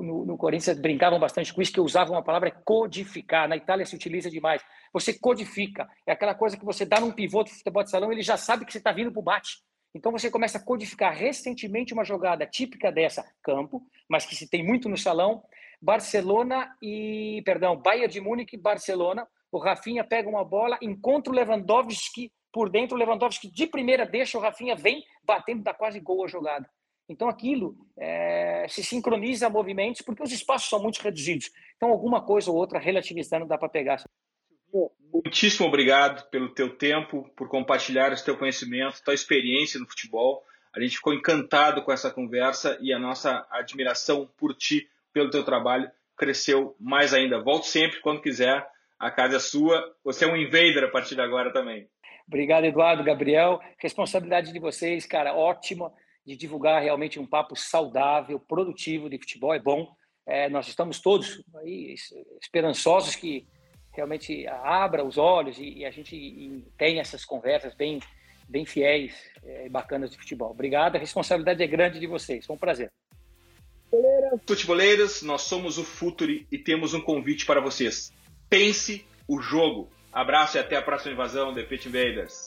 no, no Corinthians brincavam bastante com isso, que usavam a palavra codificar. Na Itália se utiliza demais. Você codifica. É aquela coisa que você dá num pivô do futebol de salão, ele já sabe que você está vindo para o bate. Então você começa a codificar recentemente uma jogada típica dessa campo, mas que se tem muito no salão, Barcelona e, perdão, Bayern de Munique Barcelona. O Rafinha pega uma bola, encontra o Lewandowski por dentro, o Lewandowski de primeira deixa, o Rafinha vem batendo, dá quase gol a jogada. Então aquilo é, se sincroniza a movimentos porque os espaços são muito reduzidos. Então alguma coisa ou outra relativizando dá para pegar. Muitíssimo obrigado pelo teu tempo, por compartilhar esse teu conhecimento, tua experiência no futebol. A gente ficou encantado com essa conversa e a nossa admiração por ti, pelo teu trabalho, cresceu mais ainda. Volte sempre, quando quiser. A casa é sua. Você é um invader a partir de agora também. Obrigado, Eduardo, Gabriel. Responsabilidade de vocês, cara, ótima, de divulgar realmente um papo saudável, produtivo de futebol. É bom. É, nós estamos todos aí esperançosos que realmente abra os olhos e, e a gente tenha essas conversas bem, bem fiéis é, e bacanas de futebol. Obrigado, a responsabilidade é grande de vocês. Foi um prazer. Futeboleiras, nós somos o Futuri e temos um convite para vocês. Pense o jogo. Abraço e até a próxima invasão, The Pit Invaders.